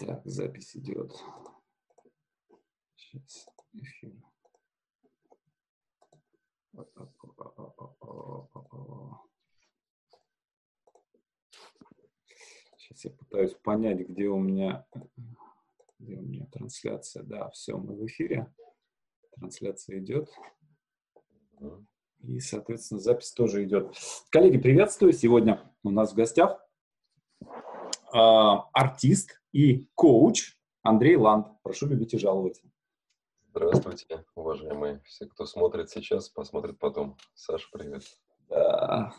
Так, запись идет. Сейчас эфир. Сейчас я пытаюсь понять, где у меня, где у меня трансляция. Да, все, мы в эфире. Трансляция идет. И, соответственно, запись тоже идет. Коллеги, приветствую. Сегодня у нас в гостях э, артист и коуч Андрей Ланд. Прошу любить и жаловать. Здравствуйте, уважаемые все, кто смотрит сейчас, посмотрит потом. Саша, привет. Да.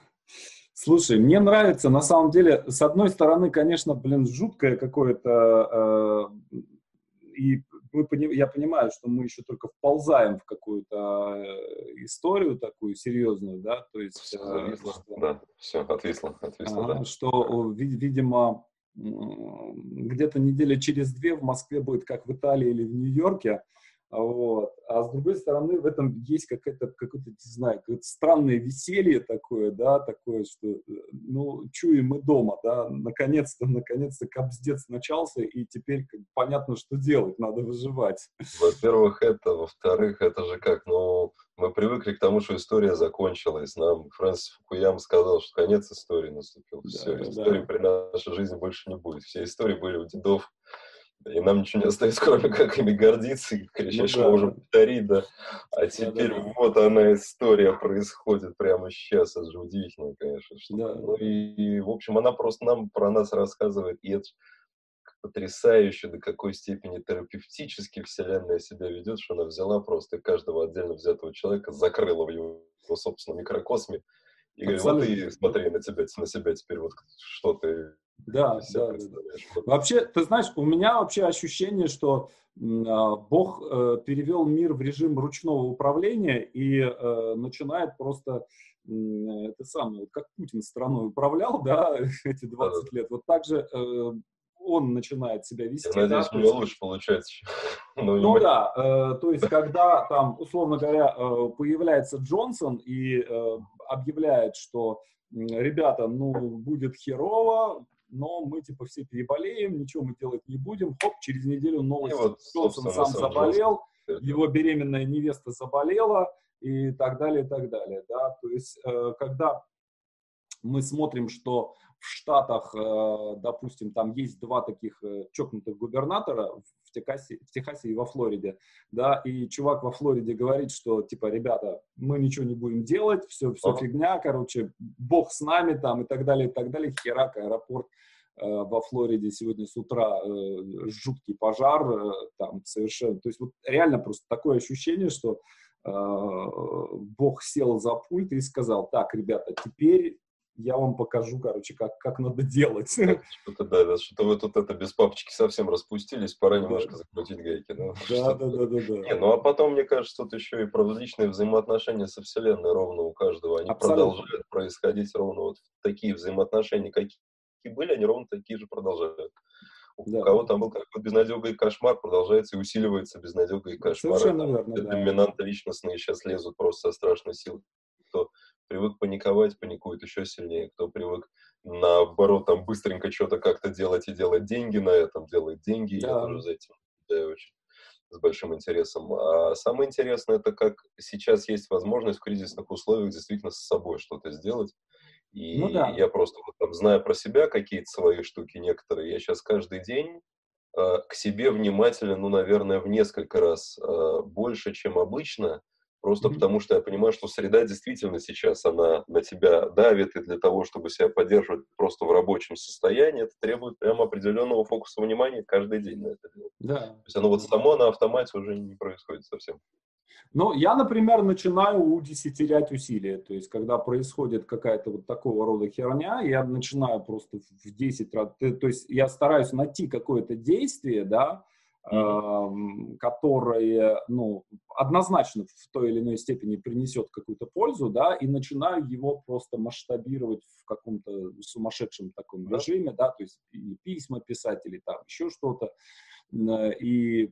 Слушай, мне нравится, на самом деле, с одной стороны, конечно, блин, жуткое какое-то, э, и мы, я понимаю, что мы еще только вползаем в какую-то э, историю такую серьезную, да, то есть... Все зависло, что, да, все, отвисло, отвисло, а, да. Что, видимо, где-то недели через две в Москве будет как в Италии или в Нью-Йорке, вот. А с другой стороны, в этом есть какое-то, какое-то, не знаю, какое-то странное веселье такое, да, такое, что, э, ну, чуем мы дома, да, наконец-то, наконец-то капздец начался, и теперь как, понятно, что делать, надо выживать. Во-первых, это, во-вторых, это же как, ну, мы привыкли к тому, что история закончилась. Нам Фрэнсис Фукуям сказал, что конец истории наступил. Да, Все, да, истории при нашей жизни больше не будет. Все истории были у дедов, и нам ничего не остается, кроме как ими гордиться и кричать, ну, что да. можем повторить, да. А теперь да, да. вот она история происходит прямо сейчас, это же удивительно, конечно. Что да. Ну и, в общем, она просто нам про нас рассказывает, и это потрясающе, до какой степени терапевтически Вселенная себя ведет, что она взяла просто каждого отдельно взятого человека, закрыла в его, его собственном микрокосме, и говорит, вот и смотри на тебя, на себя теперь, вот что ты да, да, да. Вообще, ты знаешь, у меня вообще ощущение, что э, Бог э, перевел мир в режим ручного управления и э, начинает просто это самое, как Путин страной управлял, да, эти 20 да, лет, вот так же э, он начинает себя вести. Я надеюсь, да, у него лучше получается. ну, ну да, э, то есть когда там, условно говоря, э, появляется Джонсон и э, объявляет, что ребята, ну, будет херово, но мы, типа, все переболеем, ничего мы делать не будем. Хоп, через неделю новость. И вот, Джонсон сам заболел, Джонсон. его беременная невеста заболела и так далее, и так далее, да. То есть, э, когда мы смотрим, что в Штатах, э, допустим, там есть два таких э, чокнутых губернатора в Техасе, в Техасе и во Флориде, да, и чувак во Флориде говорит, что, типа, ребята, мы ничего не будем делать, все, все фигня, короче, бог с нами там и так далее, и так далее, херак, аэропорт э, во Флориде сегодня с утра жуткий пожар, там совершенно, то есть вот реально просто такое ощущение, что Бог сел за пульт и сказал, так, ребята, теперь я вам покажу, короче, как, как надо делать. Что-то, да, да, что-то вы тут это без папочки совсем распустились, пора немножко закрутить гайки, да? Да, да, да, да, да. Не, ну а потом, мне кажется, тут еще и про различные взаимоотношения со Вселенной ровно у каждого. Они Абсолютно. продолжают происходить ровно вот такие взаимоотношения, какие были, они ровно такие же продолжают. У да. кого там был какой-то безнадега и кошмар, продолжается и усиливается безнадега и кошмар. Совершенно верно, да. Доминанты личностные сейчас лезут просто со страшной силой. Кто привык паниковать, паникует еще сильнее. Кто привык, наоборот, там быстренько что-то как-то делать и делать деньги на этом, делает деньги. Да. Я тоже за этим да, очень с большим интересом. А самое интересное, это как сейчас есть возможность в кризисных условиях действительно с собой что-то сделать. И ну, да. я просто вот там, зная про себя какие-то свои штуки некоторые, я сейчас каждый день э, к себе внимательно, ну, наверное, в несколько раз э, больше, чем обычно, Просто mm-hmm. потому что я понимаю, что среда действительно сейчас, она на тебя давит, и для того, чтобы себя поддерживать просто в рабочем состоянии, это требует прямо определенного фокуса внимания каждый день на это дело. Да. То есть оно вот само на автомате уже не происходит совсем. Ну, я, например, начинаю удесятерять усилия. То есть, когда происходит какая-то вот такого рода херня, я начинаю просто в 10 раз... То есть, я стараюсь найти какое-то действие, да. Которое, ну, однозначно в той или иной степени принесет какую-то пользу, да, и начинаю его просто масштабировать в каком-то сумасшедшем таком mm-hmm. режиме, да, то есть или письма писать, или там еще что-то. И э,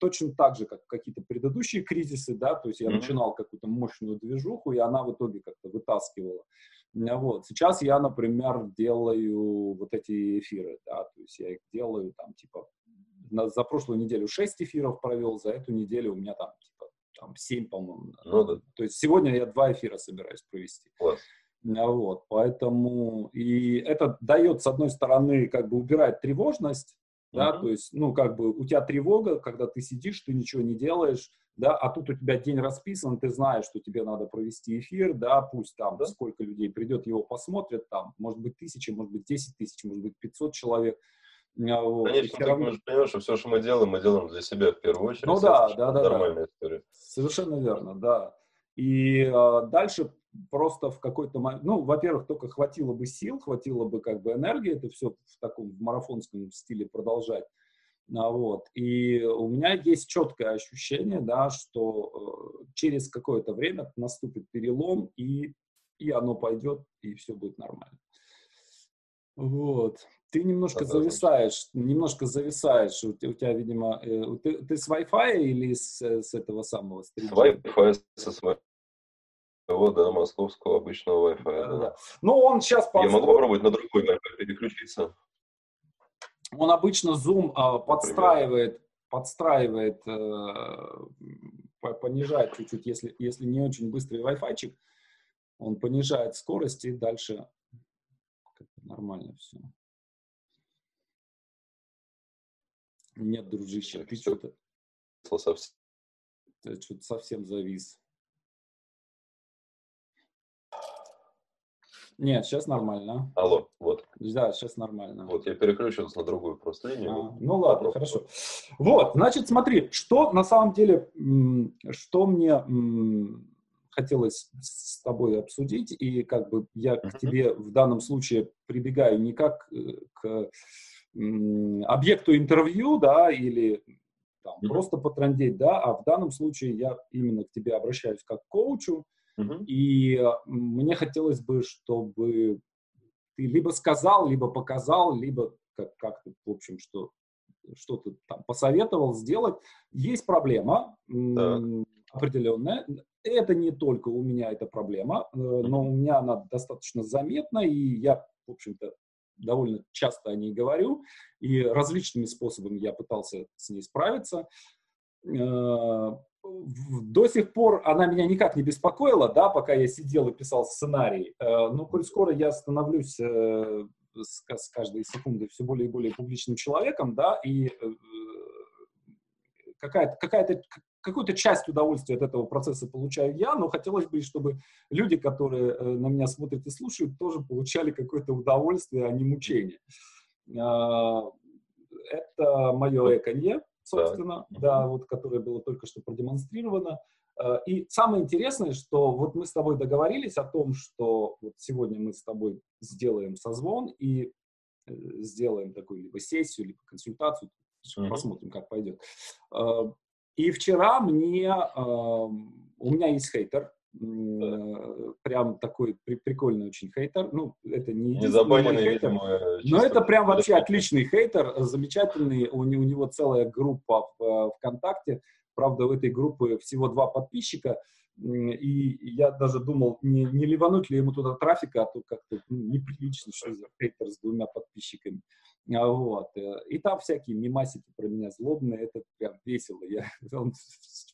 точно так же, как какие-то предыдущие кризисы, да, то есть я mm-hmm. начинал какую-то мощную движуху, и она в итоге как-то вытаскивала Вот. Сейчас я, например, делаю вот эти эфиры, да, то есть я их делаю там, типа, на, за прошлую неделю 6 эфиров провел, за эту неделю у меня там, типа, там 7, по-моему. Ну, да. То есть сегодня я два эфира собираюсь провести. Класс. Вот, поэтому, и это дает, с одной стороны, как бы убирать тревожность, да, uh-huh. то есть, ну, как бы у тебя тревога, когда ты сидишь, ты ничего не делаешь, да, а тут у тебя день расписан, ты знаешь, что тебе надо провести эфир, да, пусть там да. сколько людей придет, его посмотрят, там, может быть, тысяча, может быть, десять тысяч, может быть, пятьсот человек. А, вот. Конечно, ты равно... понимаешь, что все, что мы делаем, мы делаем для себя в первую очередь. Ну да, да, да. Нормальная да. история. Совершенно верно, да. И э, дальше просто в какой-то момент, ну, во-первых, только хватило бы сил, хватило бы как бы энергии это все в таком в марафонском стиле продолжать. А, вот. И у меня есть четкое ощущение, да, что э, через какое-то время наступит перелом, и, и оно пойдет, и все будет нормально. Вот. Ты немножко да, зависаешь, да. немножко зависаешь. У, у тебя, видимо, э, ты, ты с Wi-Fi или с, с этого самого? С Wi-Fi, со своего того, да, московского обычного Wi-Fi. Да, да. да. Ну, он сейчас... Я могу попробовать на другой Wi-Fi переключиться. Он обычно Zoom э, подстраивает, подстраивает, э, понижает чуть-чуть, если, если не очень быстрый Wi-Fi, он понижает скорость и дальше нормально все. Нет, дружище, ты что-то... Ты что-то совсем завис. Нет, сейчас нормально. Алло, вот. Да, сейчас нормально. Вот, я переключился на другую просто линию. А, ну ладно, хорошо. Вот, значит, смотри, что на самом деле, что мне хотелось с тобой обсудить, и как бы я uh-huh. к тебе в данном случае прибегаю не как э, к объекту интервью, да, или там, uh-huh. просто потрандеть, да, а в данном случае я именно к тебе обращаюсь как к коучу, и э, мне хотелось бы, чтобы ты либо сказал, либо показал, либо как- как-то, в общем, что что-то там посоветовал сделать. Есть проблема так. определенная. Это не только у меня эта проблема, э, но у меня она достаточно заметна, и я, в общем-то, довольно часто о ней говорю, и различными способами я пытался с ней справиться. Э, до сих пор она меня никак не беспокоила, да, пока я сидел и писал сценарий. Э, но коль скоро я становлюсь э, с, с каждой секундой все более и более публичным человеком, да, и какая-то, какая-то, какую-то часть удовольствия от этого процесса получаю я, но хотелось бы, чтобы люди, которые на меня смотрят и слушают, тоже получали какое-то удовольствие, а не мучение. Это мое эконье, собственно, да, вот, которое было только что продемонстрировано. Э, и самое интересное, что вот мы с тобой договорились о том, что вот сегодня мы с тобой сделаем созвон и э, сделаем такую либо сессию, либо консультацию, посмотрим, как пойдет. Э, и вчера мне, у меня есть хейтер, прям такой при, прикольный очень хейтер. Ну, это не мой хейтер, видимо, но это прям вообще отличный хейтер, замечательный. У, у него целая группа в ВКонтакте. Правда, в этой группе всего два подписчика. И я даже думал, не, не ливануть ли ему туда трафика, а то как-то ну, неприлично, что за хейтер с двумя подписчиками. А вот. Э, и там всякие мимасики про меня злобные, это прям весело. Я, он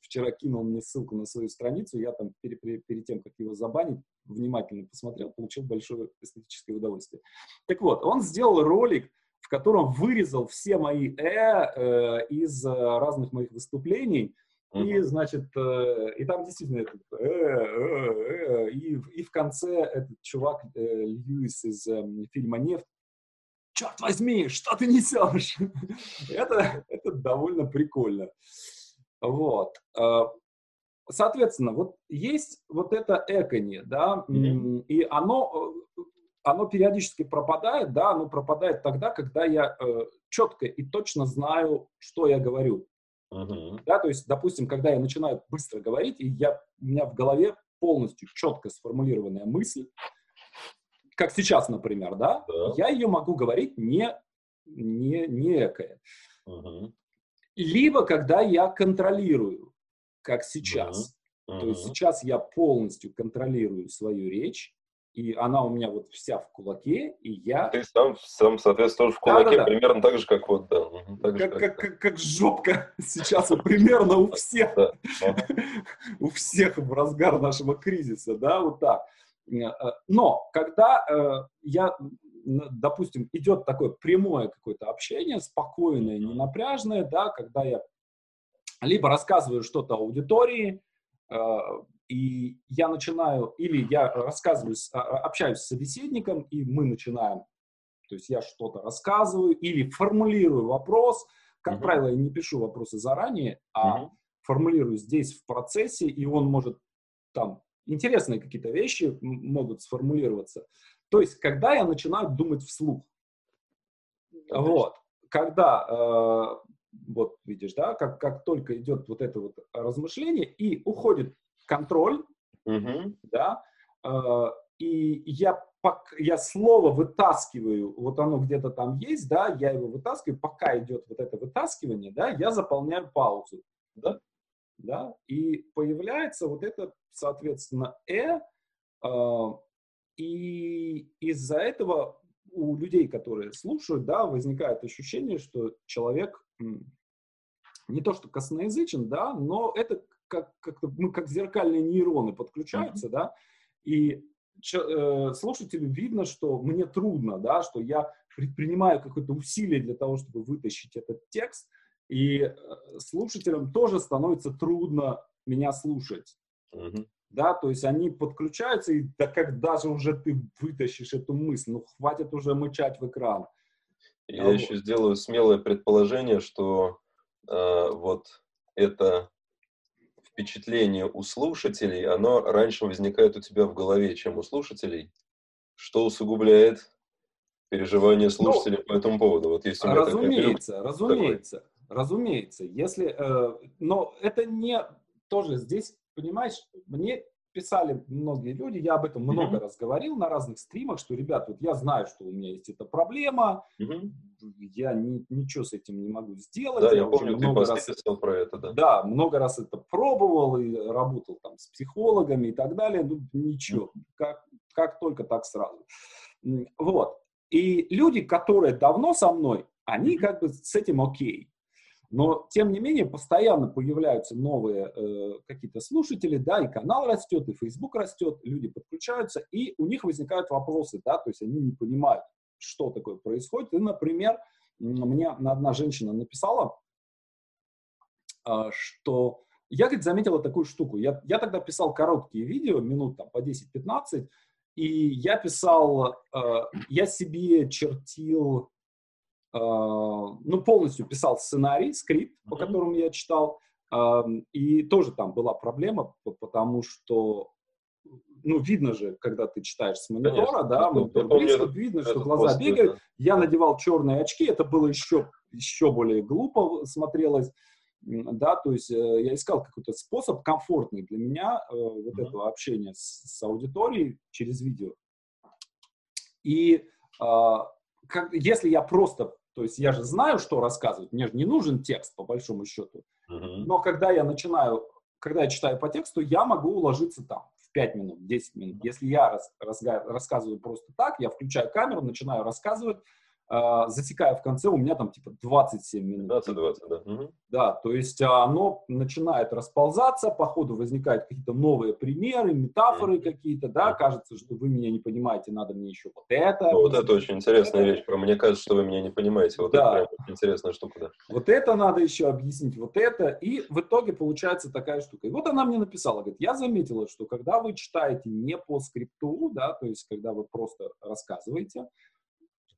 вчера кинул мне ссылку на свою страницу, я там перед, перед тем, как его забанить, внимательно посмотрел, получил большое эстетическое удовольствие. Так вот, он сделал ролик, в котором вырезал все мои «э», э из э, разных моих выступлений, и, значит, э, и там действительно это, э, э, э, и, и в конце этот чувак э, Льюис из э, фильма «Нефть» черт возьми, что ты несешь? это, это довольно прикольно. Вот. А, соответственно, вот есть вот это экони, да, mm-hmm. и оно, оно периодически пропадает, да, оно пропадает тогда, когда я э, четко и точно знаю, что я говорю. Uh-huh. Да, то есть, допустим, когда я начинаю быстро говорить, и я, у меня в голове полностью четко сформулированная мысль, как сейчас, например, да, да. я ее могу говорить не, не, не экое. Uh-huh. Либо когда я контролирую, как сейчас. Uh-huh. То есть сейчас я полностью контролирую свою речь, и она у меня вот вся в кулаке, и я... Ты сам, сам соответственно, тоже в кулаке, да, да, да. примерно так же, как вот, да. Так как, как, как, как жопка сейчас вот, примерно у всех, у всех в разгар нашего кризиса, да, вот так. Э, но когда э, я, допустим, идет такое прямое какое-то общение, спокойное, ненапряжное, да, когда я либо рассказываю что-то аудитории, э, и я начинаю, или я рассказываю, а, а, общаюсь с собеседником, и мы начинаем, то есть я что-то рассказываю, или формулирую вопрос, как uh-huh. правило, я не пишу вопросы заранее, а uh-huh. формулирую здесь в процессе, и он может там интересные какие-то вещи могут сформулироваться. То есть, когда я начинаю думать вслух, Конечно. вот, когда э, вот видишь, да, как, как только идет вот это вот размышление и уходит контроль, угу. да, э, и я, я слово вытаскиваю, вот оно где-то там есть, да, я его вытаскиваю, пока идет вот это вытаскивание, да, я заполняю паузу, да, да, и появляется вот это, соответственно, «э», э и из-за этого у людей, которые слушают, да, возникает ощущение, что человек не то что косноязычен, да, но это как, как, мы как зеркальные нейроны подключаются, mm-hmm. да, и э, слушателю видно, что мне трудно, да, что я предпринимаю какое-то усилие для того, чтобы вытащить этот текст, и э, слушателям тоже становится трудно меня слушать. Mm-hmm. Да, то есть они подключаются, и да когда же уже ты вытащишь эту мысль, ну хватит уже мычать в экран. Я а еще вот. сделаю смелое предположение, что э, вот это впечатление у слушателей, оно раньше возникает у тебя в голове, чем у слушателей, что усугубляет переживания ну, слушателей ну, по этому поводу. Вот если разумеется, такая, разумеется, такой. Разумеется. Если, э, но это не тоже здесь, понимаешь, мне писали многие люди, я об этом mm-hmm. много раз говорил на разных стримах, что, ребят, вот я знаю, что у меня есть эта проблема, mm-hmm. я ни, ничего с этим не могу сделать. Да, я, я помню, ты много раз писал про это, да. Да, много раз это пробовал и работал там с психологами и так далее, ну, ничего, mm-hmm. как, как только так сразу. Вот. И люди, которые давно со мной, они mm-hmm. как бы с этим окей. Но, тем не менее, постоянно появляются новые э, какие-то слушатели, да, и канал растет, и Facebook растет, люди подключаются, и у них возникают вопросы, да, то есть они не понимают, что такое происходит. И, например, мне одна женщина написала, э, что я, говорит, заметила такую штуку. Я, я тогда писал короткие видео, минут там по 10-15, и я писал, э, я себе чертил ну, полностью писал сценарий, скрипт, по которому я читал, и тоже там была проблема, потому что ну, видно же, когда ты читаешь с монитора, Конечно. да, монитор близко, видно, что глаза пост, бегают. Да. Я надевал черные очки, это было еще, еще более глупо смотрелось, да, то есть э, я искал какой-то способ комфортный для меня э, вот mm-hmm. этого общения с, с аудиторией через видео. И а, как, если я просто то есть я же знаю, что рассказывать, мне же не нужен текст, по большому счету. Uh-huh. Но когда я начинаю, когда я читаю по тексту, я могу уложиться там в 5 минут, 10 минут. Если я рас, рас, рассказываю просто так, я включаю камеру, начинаю рассказывать, э, засекаю в конце, у меня там типа 27 минут. 20-20, да. Угу. Да, то есть а, оно начинает расползаться, по ходу возникают какие-то новые примеры, метафоры какие-то, да, кажется, что вы меня не понимаете, надо мне еще вот это. Ну, вот это очень интересная это. вещь, мне кажется, что вы меня не понимаете, вот да. это прям интересная штука, да. Вот это надо еще объяснить, вот это, и в итоге получается такая штука. И вот она мне написала, говорит, я заметила, что когда вы читаете не по скрипту, да, то есть когда вы просто рассказываете,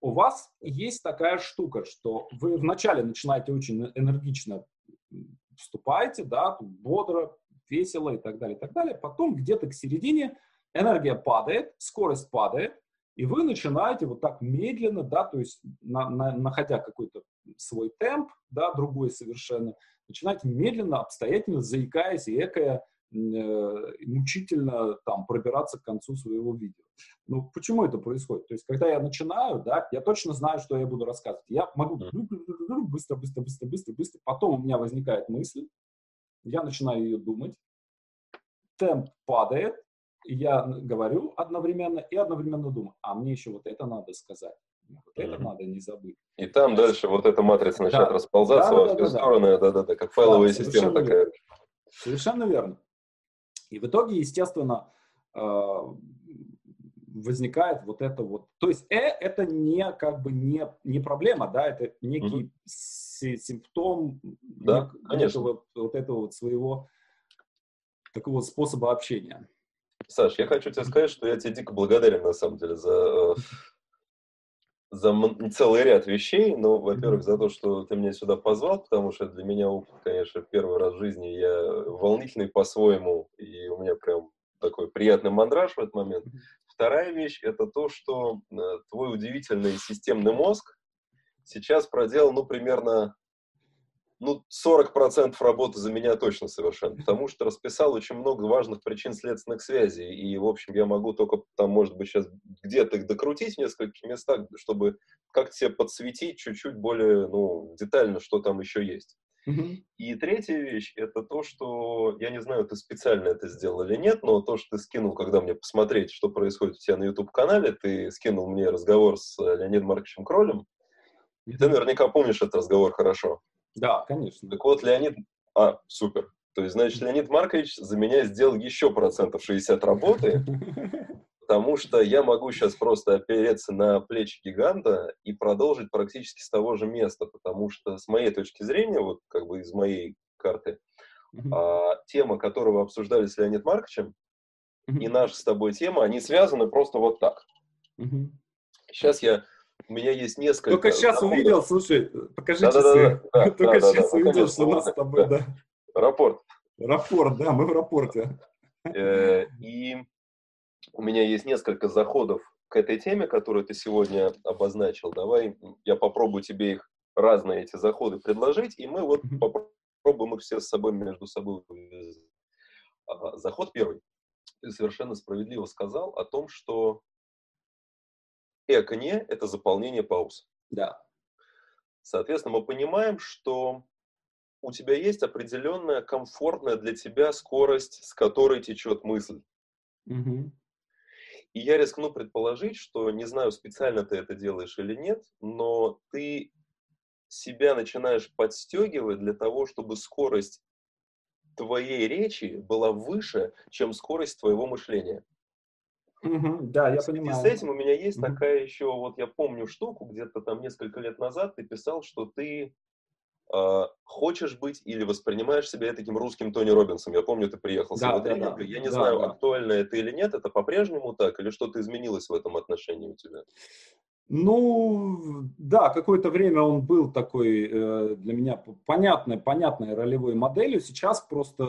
у вас есть такая штука, что вы вначале начинаете очень энергично вступаете, да, бодро, весело и так далее, и так далее. Потом где-то к середине энергия падает, скорость падает, и вы начинаете вот так медленно, да, то есть на, на, находя какой-то свой темп, да, другой совершенно, начинаете медленно, обстоятельно, заикаясь и экая, Э, мучительно там пробираться к концу своего видео. Ну, почему это происходит? То есть, когда я начинаю, да, я точно знаю, что я буду рассказывать. Я могу быстро, быстро, быстро, быстро, быстро. Потом у меня возникает мысль, я начинаю ее думать, темп падает, я говорю одновременно и одновременно думаю, а мне еще вот это надо сказать. Вот это mm-hmm. надо не забыть. И там Значит, дальше вот эта матрица начинает да. расползаться да, во все да, стороны, да-да-да, как файловая да, система такая. Верно. Совершенно верно. И в итоге, естественно, э, возникает вот это вот. То есть э это не как бы не, не проблема, да, это некий mm-hmm. симптом да, нек-. Этого, вот этого вот своего такого способа общения. Саш, я хочу тебе сказать, что я тебе дико благодарен, на самом деле, за, э, за целый ряд вещей. Ну, во-первых, за то, что ты меня сюда позвал, потому что для меня опыт, конечно, первый раз в жизни я волнительный по-своему, и у меня прям такой приятный мандраж в этот момент. Вторая вещь – это то, что э, твой удивительный системный мозг сейчас проделал, ну, примерно ну, 40% работы за меня точно совершенно, потому что расписал очень много важных причин следственных связей, и, в общем, я могу только там, может быть, сейчас где-то их докрутить в нескольких местах, чтобы как-то себе подсветить чуть-чуть более, ну, детально, что там еще есть. Mm-hmm. И третья вещь — это то, что, я не знаю, ты специально это сделал или нет, но то, что ты скинул, когда мне посмотреть, что происходит у тебя на YouTube-канале, ты скинул мне разговор с Леонидом Марковичем Кролем, mm-hmm. и ты наверняка помнишь этот разговор хорошо. Да, конечно. Так вот, Леонид... А, супер. То есть, значит, Леонид Маркович за меня сделал еще процентов 60 работы, потому что я могу сейчас просто опереться на плечи гиганта и продолжить практически с того же места, потому что с моей точки зрения, вот как бы из моей карты, а, тема, которую вы обсуждали с Леонид Марковичем, и наша с тобой тема, они связаны просто вот так. Сейчас я у меня есть несколько... Только сейчас доходов. увидел, слушай, покажи да, часы. Да, да, Только да, сейчас да, увидел, что у нас с тобой, да. Рапорт. Рапорт, да, мы в рапорте. Э, и у меня есть несколько заходов к этой теме, которую ты сегодня обозначил. Давай я попробую тебе их разные эти заходы предложить, и мы вот попробуем их все с собой между собой а, Заход первый. Ты совершенно справедливо сказал о том, что Эконе – это заполнение пауз. Да. Соответственно, мы понимаем, что у тебя есть определенная комфортная для тебя скорость, с которой течет мысль. Угу. И я рискну предположить, что, не знаю, специально ты это делаешь или нет, но ты себя начинаешь подстегивать для того, чтобы скорость твоей речи была выше, чем скорость твоего мышления. Да, я понимаю. И с этим у меня есть такая еще, вот я помню штуку, где-то там несколько лет назад ты писал, что ты хочешь быть или воспринимаешь себя таким русским Тони Робинсом. Я помню, ты приехал да, с его да, да, Я не да, знаю, да. актуально это или нет, это по-прежнему так, или что-то изменилось в этом отношении у тебя? Ну, да, какое-то время он был такой э, для меня понятной, понятной ролевой моделью. Сейчас просто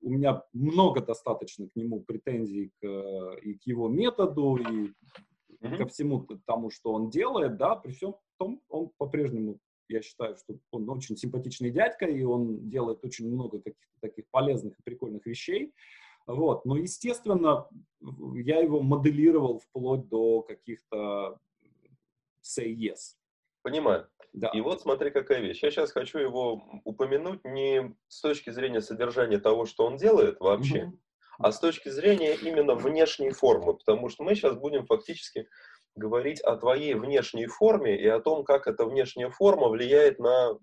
у меня много достаточно к нему претензий к, и к его методу, и mm-hmm. ко всему тому, что он делает, да, при всем том, он по-прежнему, я считаю, что он очень симпатичный дядька, и он делает очень много каких-то таких полезных и прикольных вещей. Вот. Но, естественно, я его моделировал вплоть до каких-то say yes. Понимаю. Да. И вот смотри, какая вещь. Я сейчас хочу его упомянуть не с точки зрения содержания того, что он делает вообще, угу. а с точки зрения именно внешней формы, потому что мы сейчас будем фактически говорить о твоей внешней форме и о том, как эта внешняя форма влияет на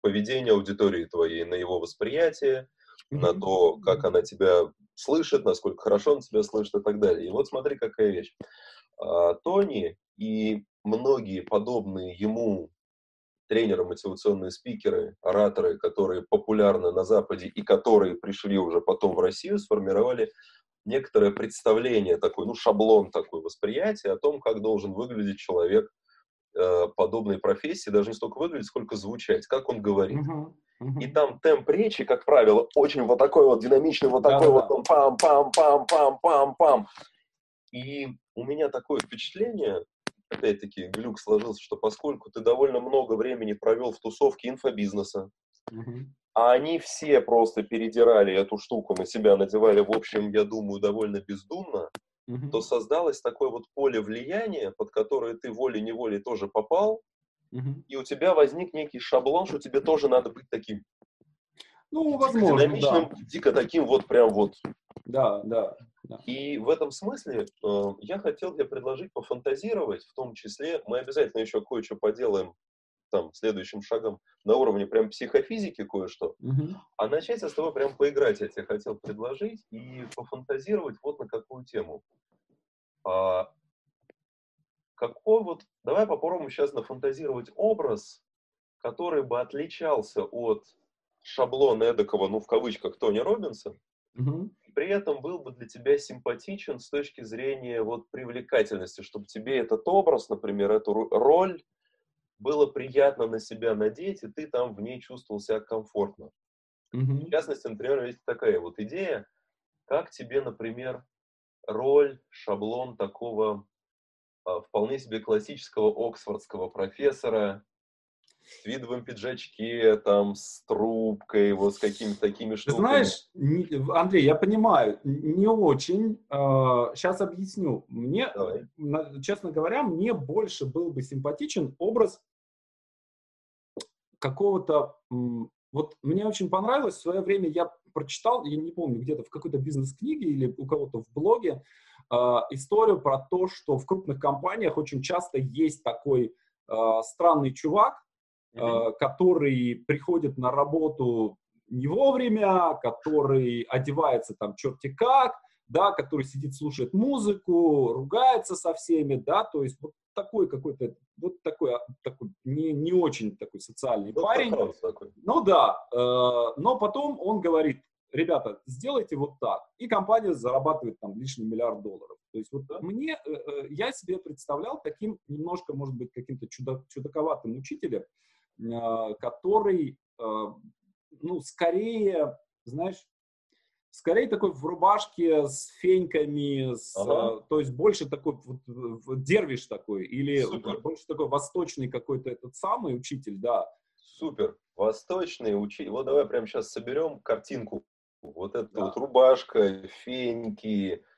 поведение аудитории твоей, на его восприятие, mm на то, как она тебя слышит, насколько хорошо он тебя слышит и так далее. И вот смотри, какая вещь. А, Тони и многие подобные ему тренеры, мотивационные спикеры, ораторы, которые популярны на Западе и которые пришли уже потом в Россию, сформировали некоторое представление, такой, ну, шаблон такой восприятия о том, как должен выглядеть человек э, подобной профессии, даже не столько выглядеть, сколько звучать, как он говорит. Uh-huh. Uh-huh. И там темп речи, как правило, очень вот такой вот динамичный, вот такой Да-да-да. вот пам-пам-пам-пам-пам-пам. И у меня такое впечатление, опять-таки, глюк сложился, что поскольку ты довольно много времени провел в тусовке инфобизнеса, а они все просто передирали эту штуку на себя, надевали, в общем, я думаю, довольно бездумно, то создалось такое вот поле влияния, под которое ты волей-неволей тоже попал, и у тебя возник некий шаблон, что тебе тоже надо быть таким. Ну, возможно, динамичным, да. дико таким вот прям вот. Да, да. Да. И в этом смысле э, я хотел тебе предложить пофантазировать, в том числе, мы обязательно еще кое-что поделаем там следующим шагом на уровне прям психофизики кое-что, угу. а начать с тобой прям поиграть я тебе хотел предложить и пофантазировать вот на какую тему. А, какой вот, давай попробуем сейчас нафантазировать образ, который бы отличался от шаблона эдакого, ну, в кавычках, Тони Робинса, угу. При этом был бы для тебя симпатичен с точки зрения вот привлекательности, чтобы тебе этот образ, например, эту роль было приятно на себя надеть, и ты там в ней чувствовал себя комфортно. Угу. В частности, например, есть такая вот идея, как тебе, например, роль, шаблон такого а, вполне себе классического оксфордского профессора, в твидовом пиджачке, там, с трубкой, вот с какими-то такими штуками. знаешь, Андрей, я понимаю, не очень. Сейчас а, объясню. Мне, Давай. честно говоря, мне больше был бы симпатичен образ какого-то... Вот мне очень понравилось, в свое время я прочитал, я не помню, где-то в какой-то бизнес-книге или у кого-то в блоге, э, историю про то, что в крупных компаниях очень часто есть такой э, странный чувак, mm-hmm. который приходит на работу не вовремя, который одевается там черти как, да, который сидит, слушает музыку, ругается со всеми, да, то есть вот такой какой-то, вот такой, а, такой не, не очень такой социальный вот парень. Такой. Ну да, э, но потом он говорит, ребята, сделайте вот так, и компания зарабатывает там лишний миллиард долларов. То есть вот да. мне, э, э, я себе представлял таким немножко, может быть, каким-то чудо, чудаковатым учителем, э, который, э, ну, скорее, знаешь, скорее такой в рубашке с феньками, с, ага. э, то есть больше такой вот, дервиш такой, или Супер. больше такой восточный какой-то этот самый учитель, да. Супер, восточный учитель. Вот давай прямо сейчас соберем картинку. Вот эта да. вот рубашка, феньки, а,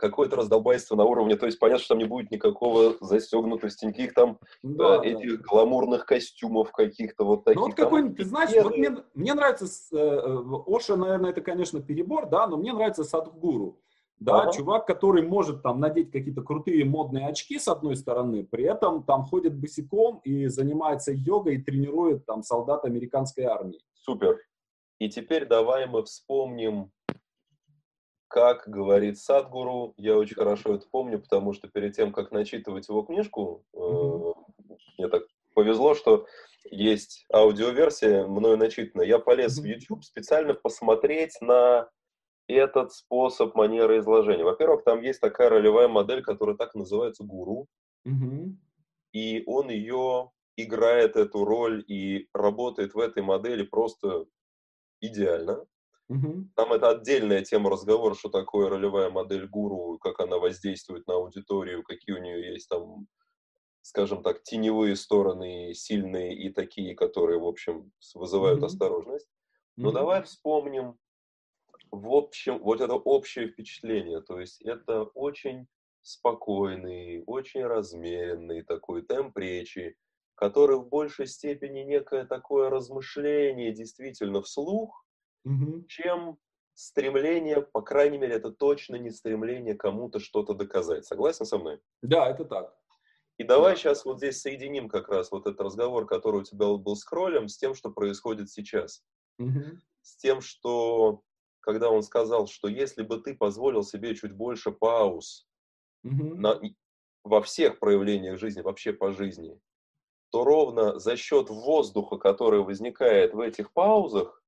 какое-то раздолбайство на уровне, то есть понятно, что там не будет никакого застегнутости, никаких там да, э, этих да. гламурных костюмов каких-то вот таких. Ну вот какой-нибудь, ты знаешь, вот мне, мне нравится, э, э, Оша, наверное, это, конечно, перебор, да, но мне нравится Садхгуру. Да, ага. чувак, который может там надеть какие-то крутые модные очки с одной стороны, при этом там ходит босиком и занимается йогой и тренирует там солдат американской армии. Супер. И теперь давай мы вспомним как говорит Садгуру, я очень хорошо это помню, потому что перед тем, как начитывать его книжку, mm-hmm. мне так повезло, что есть аудиоверсия мною начитанная. Я полез mm-hmm. в YouTube специально посмотреть на этот способ манеры изложения. Во-первых, там есть такая ролевая модель, которая так называется гуру. Mm-hmm. И он ее играет эту роль и работает в этой модели просто идеально. Угу. Там это отдельная тема разговора, что такое ролевая модель гуру, как она воздействует на аудиторию, какие у нее есть там, скажем так, теневые стороны, сильные и такие, которые, в общем, вызывают угу. осторожность. Но угу. давай вспомним, в общем, вот это общее впечатление. То есть это очень спокойный, очень размеренный такой темп речи, который в большей степени некое такое размышление действительно вслух, угу. чем стремление, по крайней мере, это точно не стремление кому-то что-то доказать. Согласен со мной? Да, это так. И давай да. сейчас вот здесь соединим как раз вот этот разговор, который у тебя был с кролем, с тем, что происходит сейчас. Угу. С тем, что когда он сказал, что если бы ты позволил себе чуть больше пауз угу. на, во всех проявлениях жизни, вообще по жизни, то ровно за счет воздуха, который возникает в этих паузах,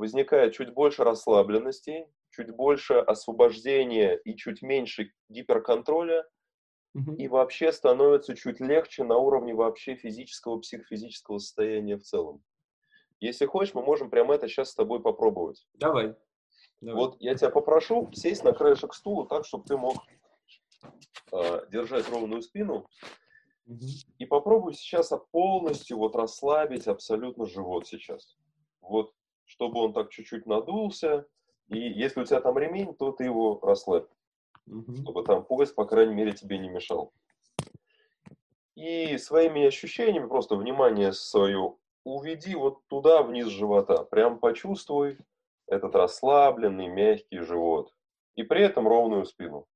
возникает чуть больше расслабленности, чуть больше освобождения и чуть меньше гиперконтроля, угу. и вообще становится чуть легче на уровне вообще физического, психофизического состояния в целом. Если хочешь, мы можем прямо это сейчас с тобой попробовать. Давай. Давай. Вот я тебя попрошу сесть на краешек стула так, чтобы ты мог э, держать ровную спину. Угу. И попробуй сейчас полностью вот расслабить абсолютно живот сейчас. Вот чтобы он так чуть-чуть надулся. И если у тебя там ремень, то ты его расслабь, угу. чтобы там пояс, по крайней мере, тебе не мешал. И своими ощущениями просто внимание свое уведи вот туда, вниз живота. Прям почувствуй этот расслабленный, мягкий живот. и при этом ровную спину.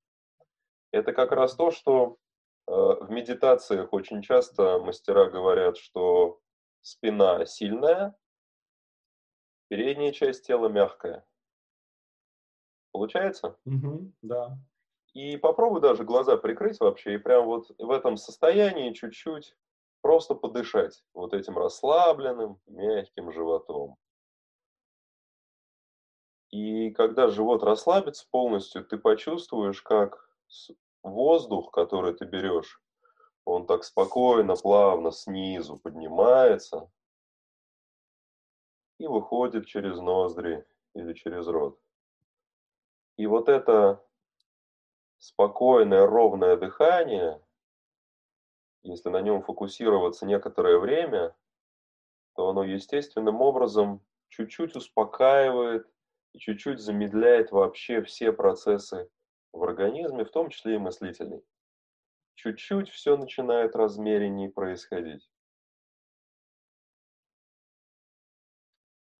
Это как раз то, что э, в медитациях очень часто мастера говорят, что спина сильная, передняя часть тела мягкая. Получается? Угу, да. И попробуй даже глаза прикрыть вообще, и прям вот в этом состоянии чуть-чуть просто подышать вот этим расслабленным, мягким животом. И когда живот расслабится полностью, ты почувствуешь, как воздух, который ты берешь, он так спокойно, плавно снизу поднимается и выходит через ноздри или через рот. И вот это спокойное, ровное дыхание, если на нем фокусироваться некоторое время, то оно естественным образом чуть-чуть успокаивает и чуть-чуть замедляет вообще все процессы в организме, в том числе и мыслительный. Чуть-чуть все начинает размереннее происходить.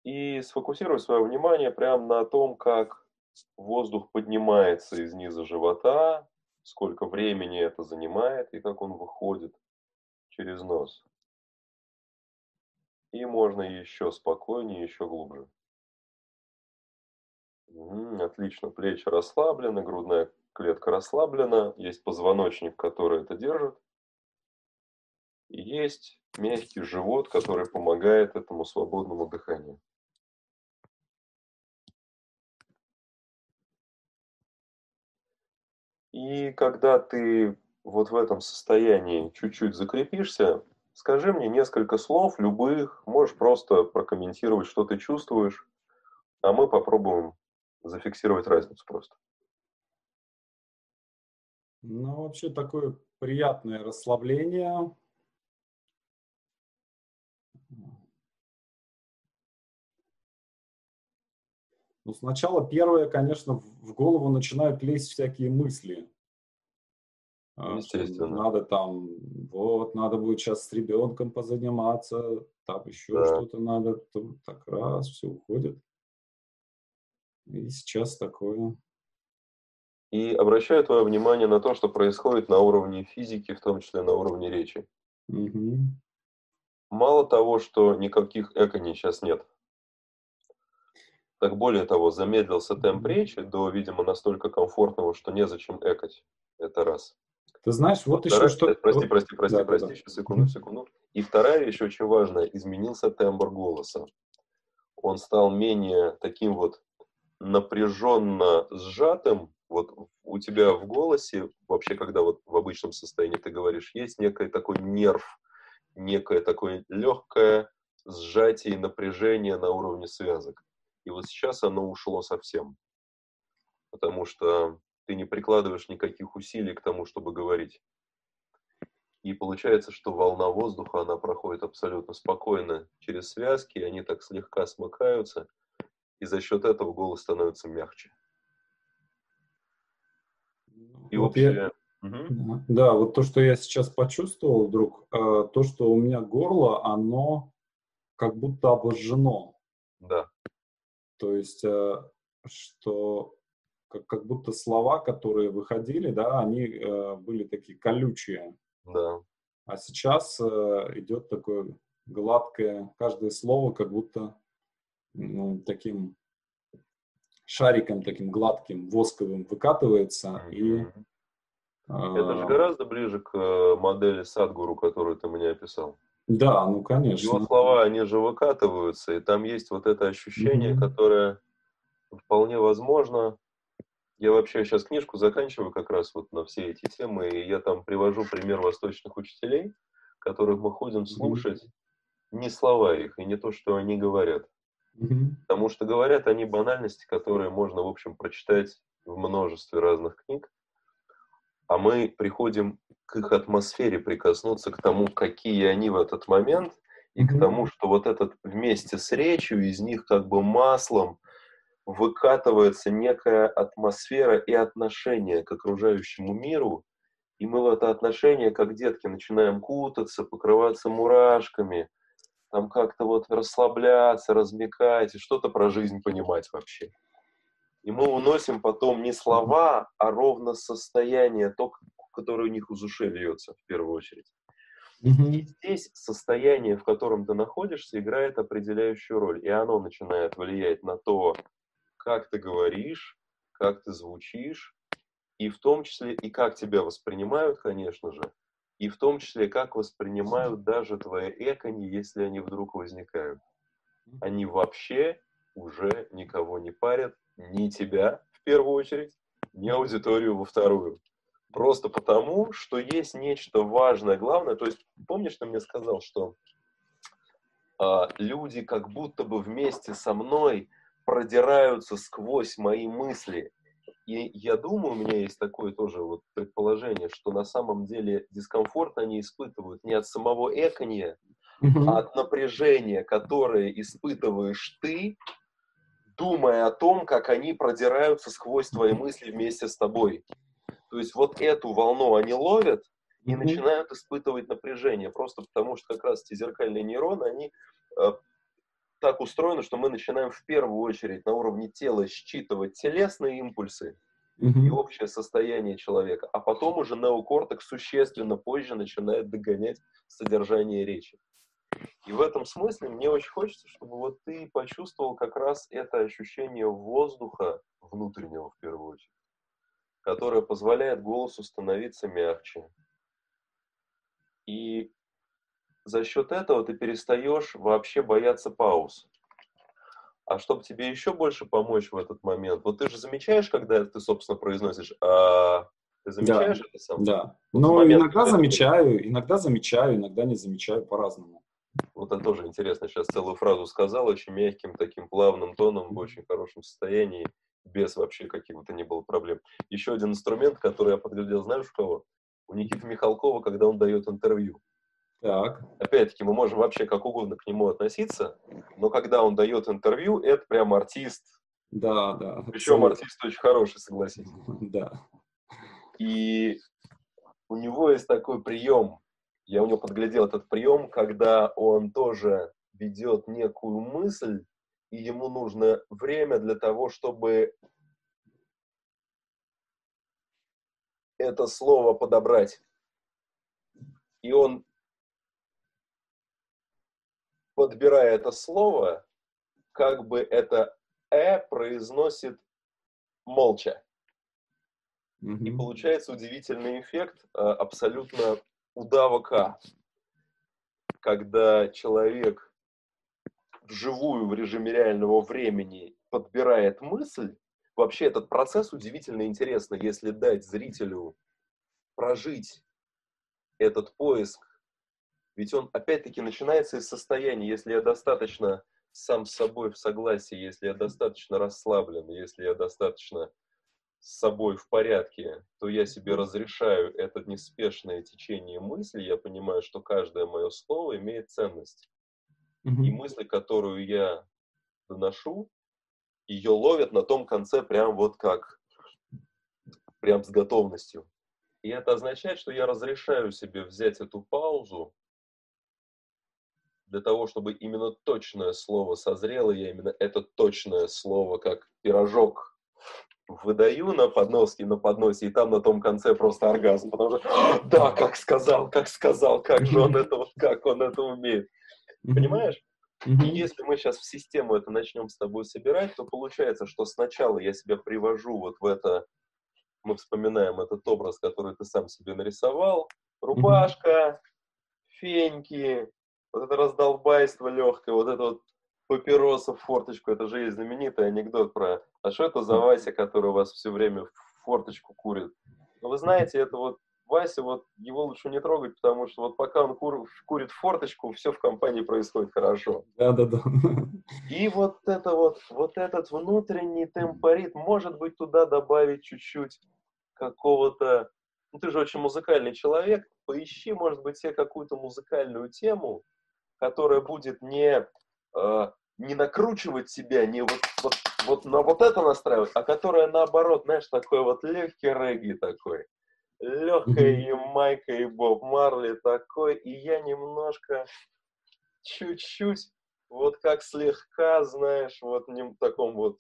И сфокусируй свое внимание прямо на том, как воздух поднимается из низа живота, сколько времени это занимает и как он выходит через нос. И можно еще спокойнее, еще глубже. Отлично, плечи расслаблены, грудная клетка расслаблена, есть позвоночник, который это держит, и есть мягкий живот, который помогает этому свободному дыханию. И когда ты вот в этом состоянии чуть-чуть закрепишься, скажи мне несколько слов, любых, можешь просто прокомментировать, что ты чувствуешь, а мы попробуем зафиксировать разницу просто. Ну, вообще такое приятное расслабление. Ну, сначала первое, конечно, в голову начинают лезть всякие мысли. А, Естественно. Надо там, вот, надо будет сейчас с ребенком позаниматься, там еще да. что-то надо, то, так раз, все уходит. И сейчас такое. И обращаю твое внимание на то, что происходит на уровне физики, в том числе на уровне речи. Угу. Мало того, что никаких экони сейчас нет, так более того, замедлился темп речи до, видимо, настолько комфортного, что незачем экать. Это раз. Ты знаешь, вот Вторая, еще что... Прости, прости, прости, да, прости, да, сейчас, секунду, секунду. И вторая вещь очень важная, изменился тембр голоса. Он стал менее таким вот напряженно сжатым, вот у тебя в голосе, вообще, когда вот в обычном состоянии ты говоришь, есть некий такой нерв, некое такое легкое сжатие и напряжение на уровне связок. И вот сейчас оно ушло совсем, потому что ты не прикладываешь никаких усилий к тому, чтобы говорить. И получается, что волна воздуха, она проходит абсолютно спокойно через связки, они так слегка смыкаются – и за счет этого голос становится мягче. И вот вообще... Я... Угу. Да, вот то, что я сейчас почувствовал вдруг, э, то, что у меня горло, оно как будто обожжено. Да. То есть, э, что как, как будто слова, которые выходили, да, они э, были такие колючие. Да. А сейчас идет такое гладкое, каждое слово как будто ну, таким шариком таким гладким, восковым выкатывается. Mm-hmm. И, Это же гораздо ближе к э, модели Садгуру, которую ты мне описал. Да, ну конечно. Его слова, они же выкатываются, и там есть вот это ощущение, mm-hmm. которое вполне возможно. Я вообще сейчас книжку заканчиваю как раз вот на все эти темы, и я там привожу пример восточных учителей, которых мы ходим слушать mm-hmm. не слова их, и не то, что они говорят, Потому что говорят они банальности, которые можно, в общем, прочитать в множестве разных книг, а мы приходим к их атмосфере прикоснуться, к тому, какие они в этот момент, и к тому, что вот этот вместе с речью из них как бы маслом выкатывается некая атмосфера и отношение к окружающему миру, и мы в это отношение, как детки, начинаем кутаться, покрываться мурашками – там как-то вот расслабляться, размекать и что-то про жизнь понимать вообще. И мы уносим потом не слова, а ровно состояние, то, которое у них из ушей льется в первую очередь. И здесь состояние, в котором ты находишься, играет определяющую роль. И оно начинает влиять на то, как ты говоришь, как ты звучишь, и в том числе и как тебя воспринимают, конечно же, и в том числе как воспринимают даже твои экони, если они вдруг возникают. Они вообще уже никого не парят, ни тебя в первую очередь, ни аудиторию во вторую. Просто потому, что есть нечто важное, главное. То есть, помнишь, ты мне сказал, что э, люди как будто бы вместе со мной продираются сквозь мои мысли. И я думаю, у меня есть такое тоже вот предположение, что на самом деле дискомфорт они испытывают не от самого экония, а от напряжения, которое испытываешь ты, думая о том, как они продираются сквозь твои мысли вместе с тобой. То есть вот эту волну они ловят и mm-hmm. начинают испытывать напряжение, просто потому что как раз эти зеркальные нейроны, они э, так устроено, что мы начинаем в первую очередь на уровне тела считывать телесные импульсы mm-hmm. и общее состояние человека, а потом уже неокортекс существенно позже начинает догонять содержание речи. И в этом смысле мне очень хочется, чтобы вот ты почувствовал как раз это ощущение воздуха внутреннего в первую очередь, которое позволяет голосу становиться мягче. И за счет этого ты перестаешь вообще бояться пауз. А чтобы тебе еще больше помочь в этот момент, вот ты же замечаешь, когда ты, собственно, произносишь, а ты замечаешь да, это сам? Да. Но момент, иногда замечаю, ты... иногда замечаю, иногда не замечаю по-разному. Вот это тоже интересно. Сейчас целую фразу сказал очень мягким, таким плавным тоном, в очень хорошем состоянии, без вообще каких-то не было проблем. Еще один инструмент, который я подглядел, знаешь, у кого? У Никиты Михалкова, когда он дает интервью. Так. Опять-таки, мы можем вообще как угодно к нему относиться, но когда он дает интервью, это прям артист. Да, да. Причем абсолютно. артист очень хороший, согласитесь. Да. И у него есть такой прием. Я у него подглядел этот прием, когда он тоже ведет некую мысль, и ему нужно время для того, чтобы это слово подобрать. И он подбирая это слово, как бы это «э» произносит молча. И получается удивительный эффект э, абсолютно удава когда человек вживую в режиме реального времени подбирает мысль, вообще этот процесс удивительно интересный, если дать зрителю прожить этот поиск ведь он, опять-таки, начинается из состояния, если я достаточно сам с собой в согласии, если я достаточно расслаблен, если я достаточно с собой в порядке, то я себе разрешаю это неспешное течение мысли, я понимаю, что каждое мое слово имеет ценность. Mm-hmm. И мысль, которую я доношу, ее ловят на том конце прям вот как, прям с готовностью. И это означает, что я разрешаю себе взять эту паузу для того, чтобы именно точное слово созрело, я именно это точное слово, как пирожок, выдаю на подноске, на подносе, и там на том конце просто оргазм, потому что да, как сказал, как сказал, как же он это, как он это умеет. Понимаешь? И если мы сейчас в систему это начнем с тобой собирать, то получается, что сначала я себя привожу вот в это, мы вспоминаем этот образ, который ты сам себе нарисовал, рубашка, феньки, вот это раздолбайство легкое, вот это вот папироса в форточку, это же есть знаменитый анекдот про, а что это за Вася, который у вас все время в форточку курит? Ну, вы знаете, это вот Вася, вот его лучше не трогать, потому что вот пока он кур, курит форточку, все в компании происходит хорошо. Да-да-да. И вот это вот, вот этот внутренний темпорит, может быть, туда добавить чуть-чуть какого-то... Ну, ты же очень музыкальный человек, поищи, может быть, себе какую-то музыкальную тему, которая будет не, э, не накручивать себя, не вот, вот, вот на вот это настраивать, а которая наоборот, знаешь, такой вот легкий регги такой. Легкая и Майка, и Боб Марли такой, и я немножко, чуть-чуть вот как слегка, знаешь, вот в таком вот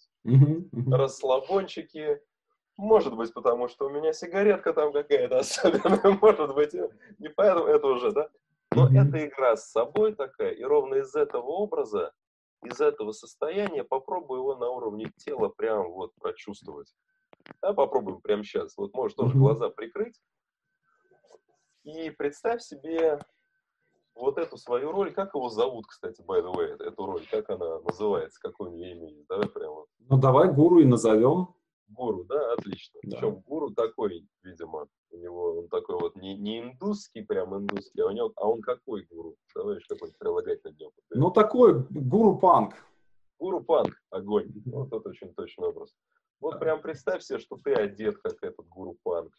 расслабончике. Может быть, потому что у меня сигаретка там какая-то особенная, может быть, не поэтому, это уже, да? Но это игра с собой такая, и ровно из этого образа, из этого состояния попробуй его на уровне тела прям вот прочувствовать. Да, попробуем прямо сейчас. Вот можешь тоже глаза прикрыть. И представь себе вот эту свою роль, как его зовут, кстати, by the way, эту роль, как она называется, какое у нее имя есть, давай прямо. Ну, давай гуру и назовем. Гуру, да, отлично. Да. Причем гуру такой, видимо, у него он такой вот не, не индусский, прям индусский, а у него, а он какой гуру? Давай какой-нибудь прилагать на него. Ну, такой гуру-панк. Гуру-панк, огонь. Вот это очень точный образ. Вот да. прям представь себе, что ты одет, как этот гуру-панк.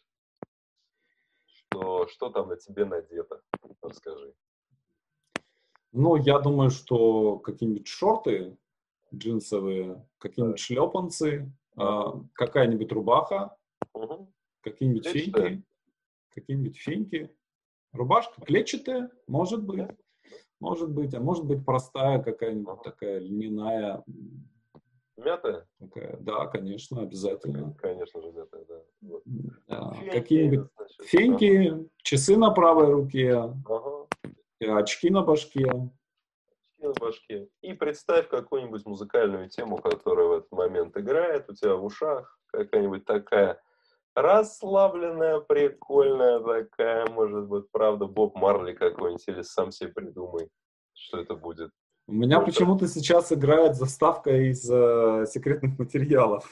Что, что там на тебе надето? Расскажи. Ну, я думаю, что какие-нибудь шорты джинсовые, какие-нибудь шлепанцы, э, какая-нибудь рубаха, угу. какие-нибудь феньки, какие-нибудь феньки. Рубашка клетчатая, может быть, может быть, а может быть простая какая-нибудь ага. такая льняная. Мятая? Такая, да, конечно, обязательно. Конечно же, мятая, да. Вот. да. Какие-нибудь значит, феньки, ага. часы на правой руке. Ага очки на башке. На башке. И представь какую-нибудь музыкальную тему, которая в этот момент играет у тебя в ушах. Какая-нибудь такая расслабленная, прикольная такая, может быть, правда, Боб Марли какой-нибудь, или сам себе придумай, что это будет. У меня Может, почему-то сейчас играет заставка из э, секретных материалов.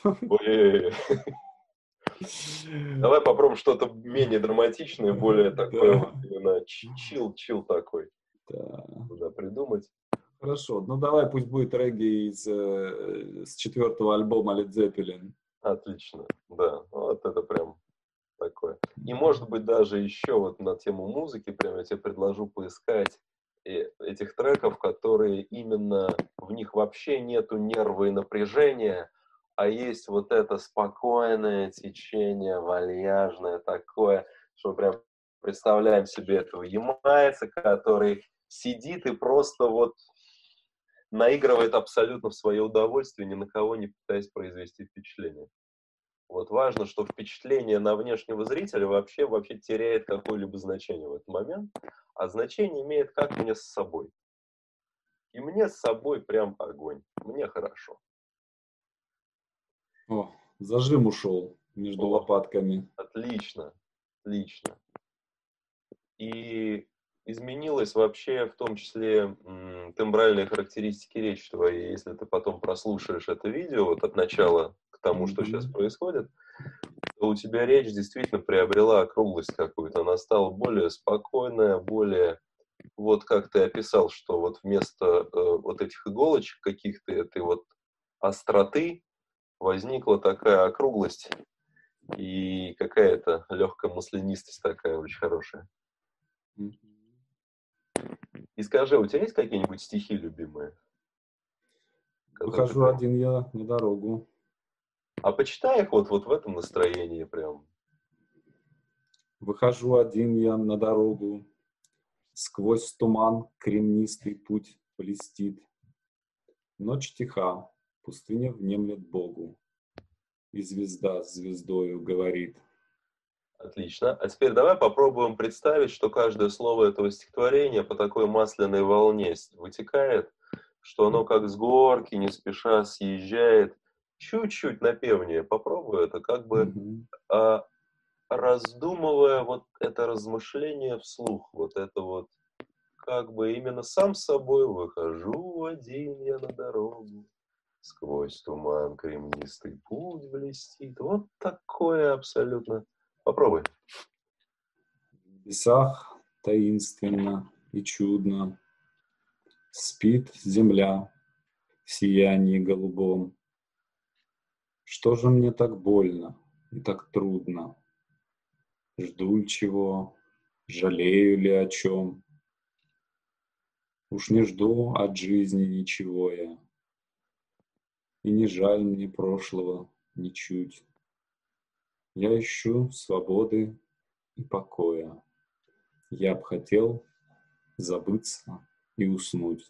Давай попробуем что-то менее драматичное, более такое вот именно чил, чил такой. Да. Куда придумать. Хорошо, ну давай пусть будет регги из э, с четвертого альбома Led Zeppelin. Отлично, да, вот это прям такое. И может быть даже еще вот на тему музыки, прям я тебе предложу поискать э, этих треков, которые именно в них вообще нету нервы и напряжения, а есть вот это спокойное течение, вальяжное такое, что прям представляем себе этого ямайца, который сидит и просто вот наигрывает абсолютно в свое удовольствие, ни на кого не пытаясь произвести впечатление. Вот важно, что впечатление на внешнего зрителя вообще, вообще теряет какое-либо значение в этот момент, а значение имеет как мне с собой. И мне с собой прям огонь, мне хорошо. О, зажим ушел между О, лопатками. Отлично, отлично. И изменилась вообще в том числе тембральные характеристики речи твоей. Если ты потом прослушаешь это видео вот от начала к тому, что mm-hmm. сейчас происходит, то у тебя речь действительно приобрела округлость какую-то. Она стала более спокойная, более вот как ты описал, что вот вместо э, вот этих иголочек каких-то этой вот остроты возникла такая округлость и какая-то легкая маслянистость такая очень хорошая. И скажи, у тебя есть какие-нибудь стихи любимые? Выхожу прям... один я на дорогу. А почитай их вот, вот в этом настроении прям. Выхожу один я на дорогу, Сквозь туман кремнистый путь блестит. Ночь тиха, Пустыня внемлет Богу, и звезда с звездою говорит. Отлично. А теперь давай попробуем представить, что каждое слово этого стихотворения по такой масляной волне вытекает, что оно как с горки не спеша съезжает, чуть-чуть напевнее. Попробуй это, как бы mm-hmm. а, раздумывая вот это размышление вслух, вот это вот как бы именно сам собой выхожу один я на дорогу, Сквозь туман кремнистый путь блестит. Вот такое абсолютно. Попробуй. В лесах таинственно и чудно Спит земля в сиянии голубом. Что же мне так больно и так трудно? Жду чего, жалею ли о чем? Уж не жду от жизни ничего я, и не жаль мне прошлого ничуть. Я ищу свободы и покоя. Я б хотел забыться и уснуть.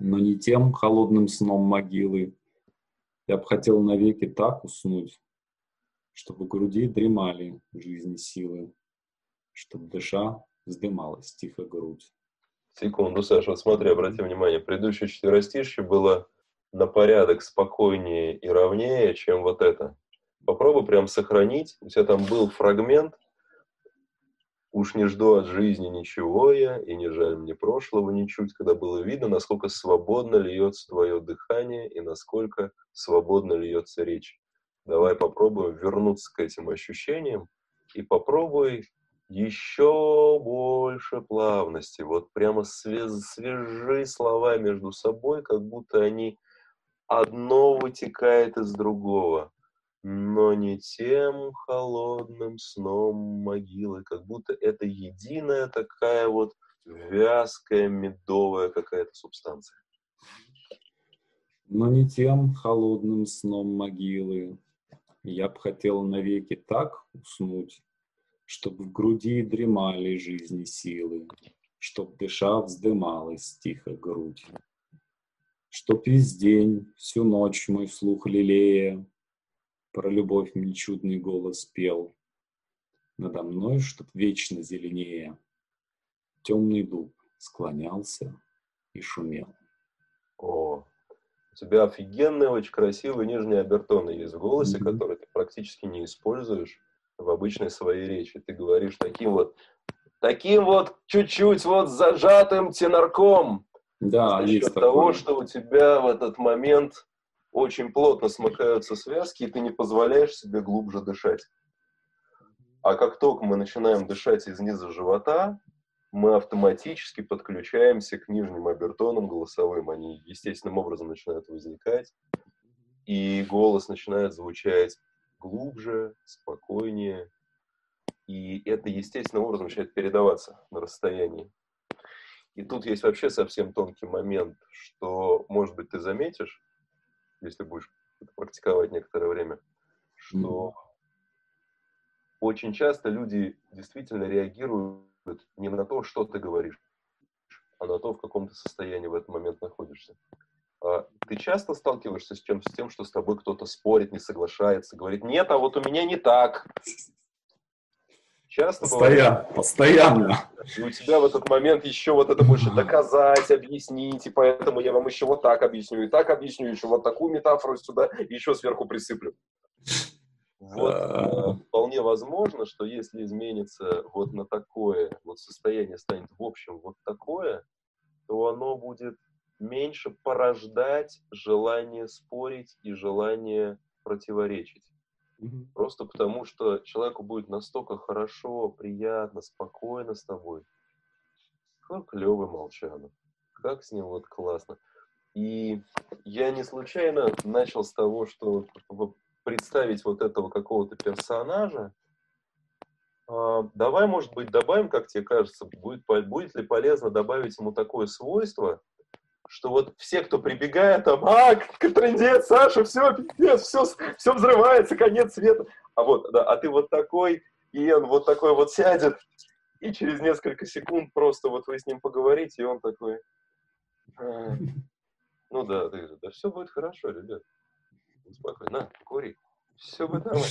но не тем холодным сном могилы. Я бы хотел навеки так уснуть, чтобы груди дремали жизни силы, чтобы дыша вздымалась тихо грудь. Секунду, Саша, вот смотри, обрати внимание, предыдущее четверостишье было на порядок спокойнее и ровнее, чем вот это. Попробуй прям сохранить. У тебя там был фрагмент Уж не жду от жизни ничего я, и не жаль мне прошлого ничуть, когда было видно, насколько свободно льется твое дыхание и насколько свободно льется речь. Давай попробуем вернуться к этим ощущениям и попробуй еще больше плавности. Вот прямо свяжи, свяжи слова между собой, как будто они одно вытекает из другого но не тем холодным сном могилы, как будто это единая такая вот вязкая, медовая какая-то субстанция. Но не тем холодным сном могилы. Я б хотел навеки так уснуть, Чтоб в груди дремали жизни силы, Чтоб дыша вздымалась тихо грудь. Чтоб весь день, всю ночь мой слух лелея, про любовь мне чудный голос пел. Надо мной, чтоб вечно зеленее, темный дуб склонялся и шумел. О, у тебя офигенные, очень красивые нижние обертоны есть в голосе, mm-hmm. которые ты практически не используешь в обычной своей речи. Ты говоришь таким вот, таким вот чуть-чуть вот зажатым тенорком. Да, за счет того, что у тебя в этот момент очень плотно смыкаются связки, и ты не позволяешь себе глубже дышать. А как только мы начинаем дышать из низа живота, мы автоматически подключаемся к нижним обертонам голосовым. Они естественным образом начинают возникать, и голос начинает звучать глубже, спокойнее, и это естественным образом начинает передаваться на расстоянии. И тут есть вообще совсем тонкий момент, что, может быть, ты заметишь, если будешь практиковать некоторое время, что очень часто люди действительно реагируют не на то, что ты говоришь, а на то, в каком ты состоянии в этот момент находишься. А ты часто сталкиваешься с, чем, с тем, что с тобой кто-то спорит, не соглашается, говорит, нет, а вот у меня не так. Часто постоянно, бывает. постоянно. И у тебя в этот момент еще вот это больше доказать, объяснить, и поэтому я вам еще вот так объясню, и так объясню, еще вот такую метафору сюда, и еще сверху присыплю. Вот э, вполне возможно, что если изменится вот на такое, вот состояние станет в общем вот такое, то оно будет меньше порождать желание спорить и желание противоречить. Просто потому, что человеку будет настолько хорошо, приятно, спокойно с тобой. Как клевый Молчанов. Как с ним вот классно. И я не случайно начал с того, что представить вот этого какого-то персонажа. А, давай, может быть, добавим, как тебе кажется, будет, будет ли полезно добавить ему такое свойство, что вот все, кто прибегает, там, а, трендец, Саша, все, пиздец, все, все взрывается, конец света. А вот, да, а ты вот такой, и он вот такой вот сядет, и через несколько секунд просто вот вы с ним поговорите, и он такой, а, ну да, да, да, все будет хорошо, ребят, спокойно, на, кури. Все бы нормально.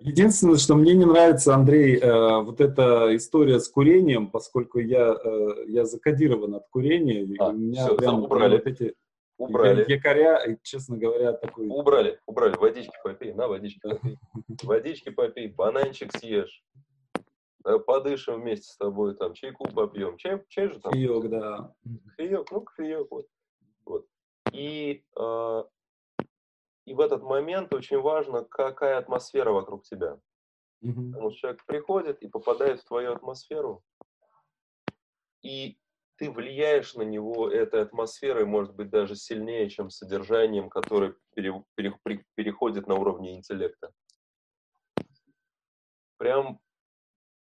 Единственное, что мне не нравится, Андрей, э, вот эта история с курением, поскольку я, э, я закодирован от курения, а, у меня все, прям убрали. вот эти убрали. якоря, и, честно говоря, такой... Убрали, убрали, водички попей, на, водички попей. Водички попей, бананчик съешь. Подышим вместе с тобой, там, чайку попьем. Чай, чай же там? Кофеек, да. Кофеек, ну, кофеек, вот. вот. И э, и в этот момент очень важно, какая атмосфера вокруг тебя. Mm-hmm. Потому что человек приходит и попадает в твою атмосферу, и ты влияешь на него этой атмосферой, может быть, даже сильнее, чем содержанием, которое пере, пере, переходит на уровне интеллекта. Прям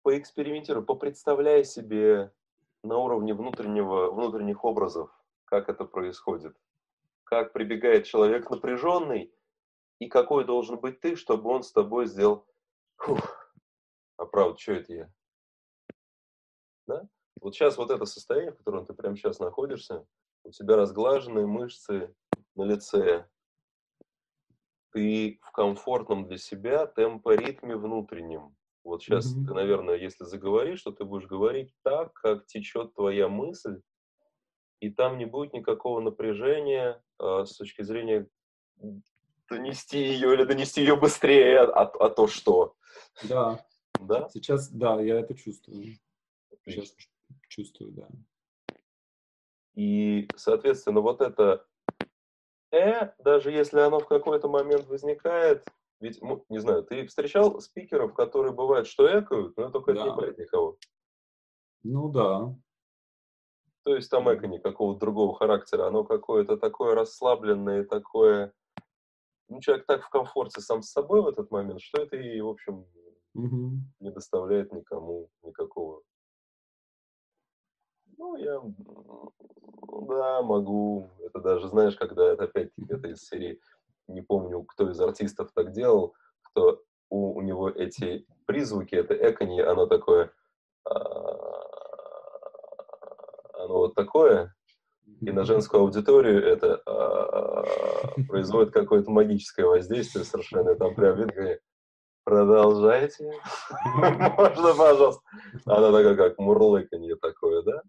поэкспериментируй, попредставляй себе на уровне внутреннего, внутренних образов, как это происходит как прибегает человек напряженный, и какой должен быть ты, чтобы он с тобой сделал, фух, а правда, что это я? Да? Вот сейчас вот это состояние, в котором ты прямо сейчас находишься, у тебя разглаженные мышцы на лице, ты в комфортном для себя темпоритме внутреннем. Вот сейчас mm-hmm. ты, наверное, если заговоришь, то ты будешь говорить так, как течет твоя мысль, и там не будет никакого напряжения э, с точки зрения донести ее или донести ее быстрее, а, а, а то что. Да. Да? Сейчас, да, я это чувствую. Отлично. Сейчас чувствую, да. И, соответственно, вот это «э», даже если оно в какой-то момент возникает, ведь, ну, не знаю, ты встречал спикеров, которые бывают, что экают, но только да. это не бывает никого. Ну да. То есть там эко никакого другого характера, оно какое-то такое расслабленное, такое... Ну, человек так в комфорте сам с собой в этот момент, что это и, в общем, угу. не доставляет никому никакого. Ну, я, да, могу. Это даже, знаешь, когда это опять-таки это из серии, не помню, кто из артистов так делал, кто у, у него эти призвуки, это экони, оно такое, а, оно вот такое, и на женскую аудиторию это а, производит какое-то магическое воздействие совершенно. Там прям видно, продолжайте. Можно, пожалуйста. Она такая, как мурлыканье такое, да?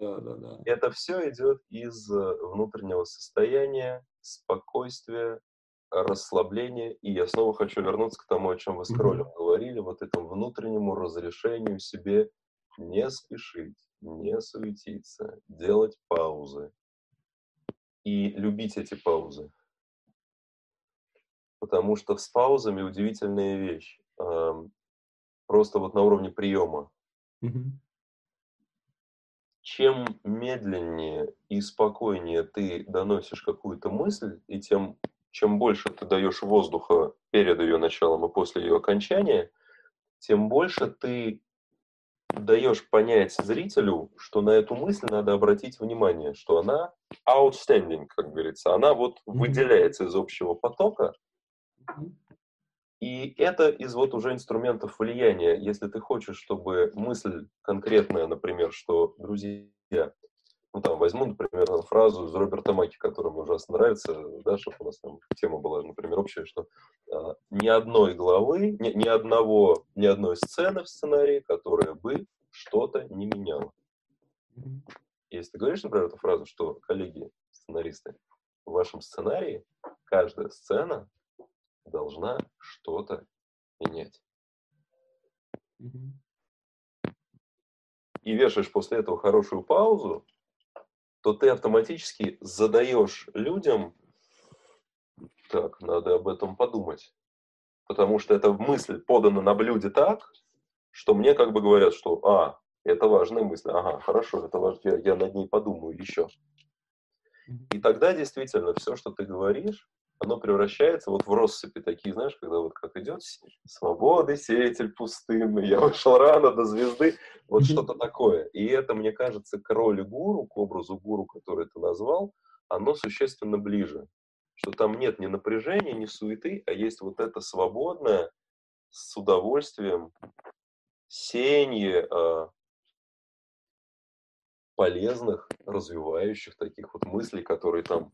Да, да, да. Это все идет из э, внутреннего состояния, спокойствия, расслабления. И я снова хочу вернуться к тому, о чем вы с Кролем говорили, вот этому внутреннему разрешению себе не спешить, не суетиться, делать паузы и любить эти паузы. Потому что с паузами удивительная вещь. Просто вот на уровне приема. Mm-hmm чем медленнее и спокойнее ты доносишь какую-то мысль, и тем чем больше ты даешь воздуха перед ее началом и после ее окончания, тем больше ты даешь понять зрителю, что на эту мысль надо обратить внимание, что она outstanding, как говорится, она вот выделяется из общего потока, и это из вот уже инструментов влияния. Если ты хочешь, чтобы мысль конкретная, например, что, друзья, ну там возьму, например, фразу из Роберта Маки, которая мне ужасно нравится, да, чтобы у нас там тема была, например, общая, что а, ни одной главы, ни, ни одного, ни одной сцены в сценарии, которая бы что-то не меняла. Если ты говоришь, например, эту фразу, что, коллеги, сценаристы, в вашем сценарии каждая сцена должна что-то менять. И вешаешь после этого хорошую паузу, то ты автоматически задаешь людям, так, надо об этом подумать. Потому что эта мысль подана на блюде так, что мне как бы говорят, что, а, это важная мысль, ага, хорошо, это важно, я, я над ней подумаю еще. И тогда действительно все, что ты говоришь, оно превращается вот в россыпи такие, знаешь, когда вот как идет «Свободы, сеятель пустынный», «Я вышел рано до звезды», вот что-то такое. И это, мне кажется, к роли гуру, к образу гуру, который ты назвал, оно существенно ближе. Что там нет ни напряжения, ни суеты, а есть вот это свободное, с удовольствием сеяние э, полезных, развивающих таких вот мыслей, которые там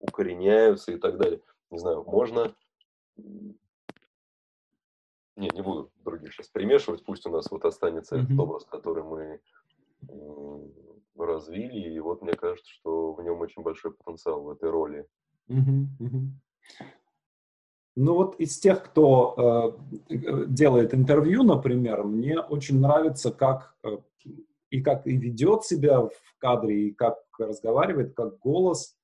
укореняются и так далее. Не знаю, можно... Не, не буду других сейчас примешивать, пусть у нас вот останется mm-hmm. этот образ, который мы развили, и вот мне кажется, что в нем очень большой потенциал в этой роли. Mm-hmm. Mm-hmm. Ну вот из тех, кто э, делает интервью, например, мне очень нравится, как э, и как и ведет себя в кадре, и как разговаривает, как голос Э,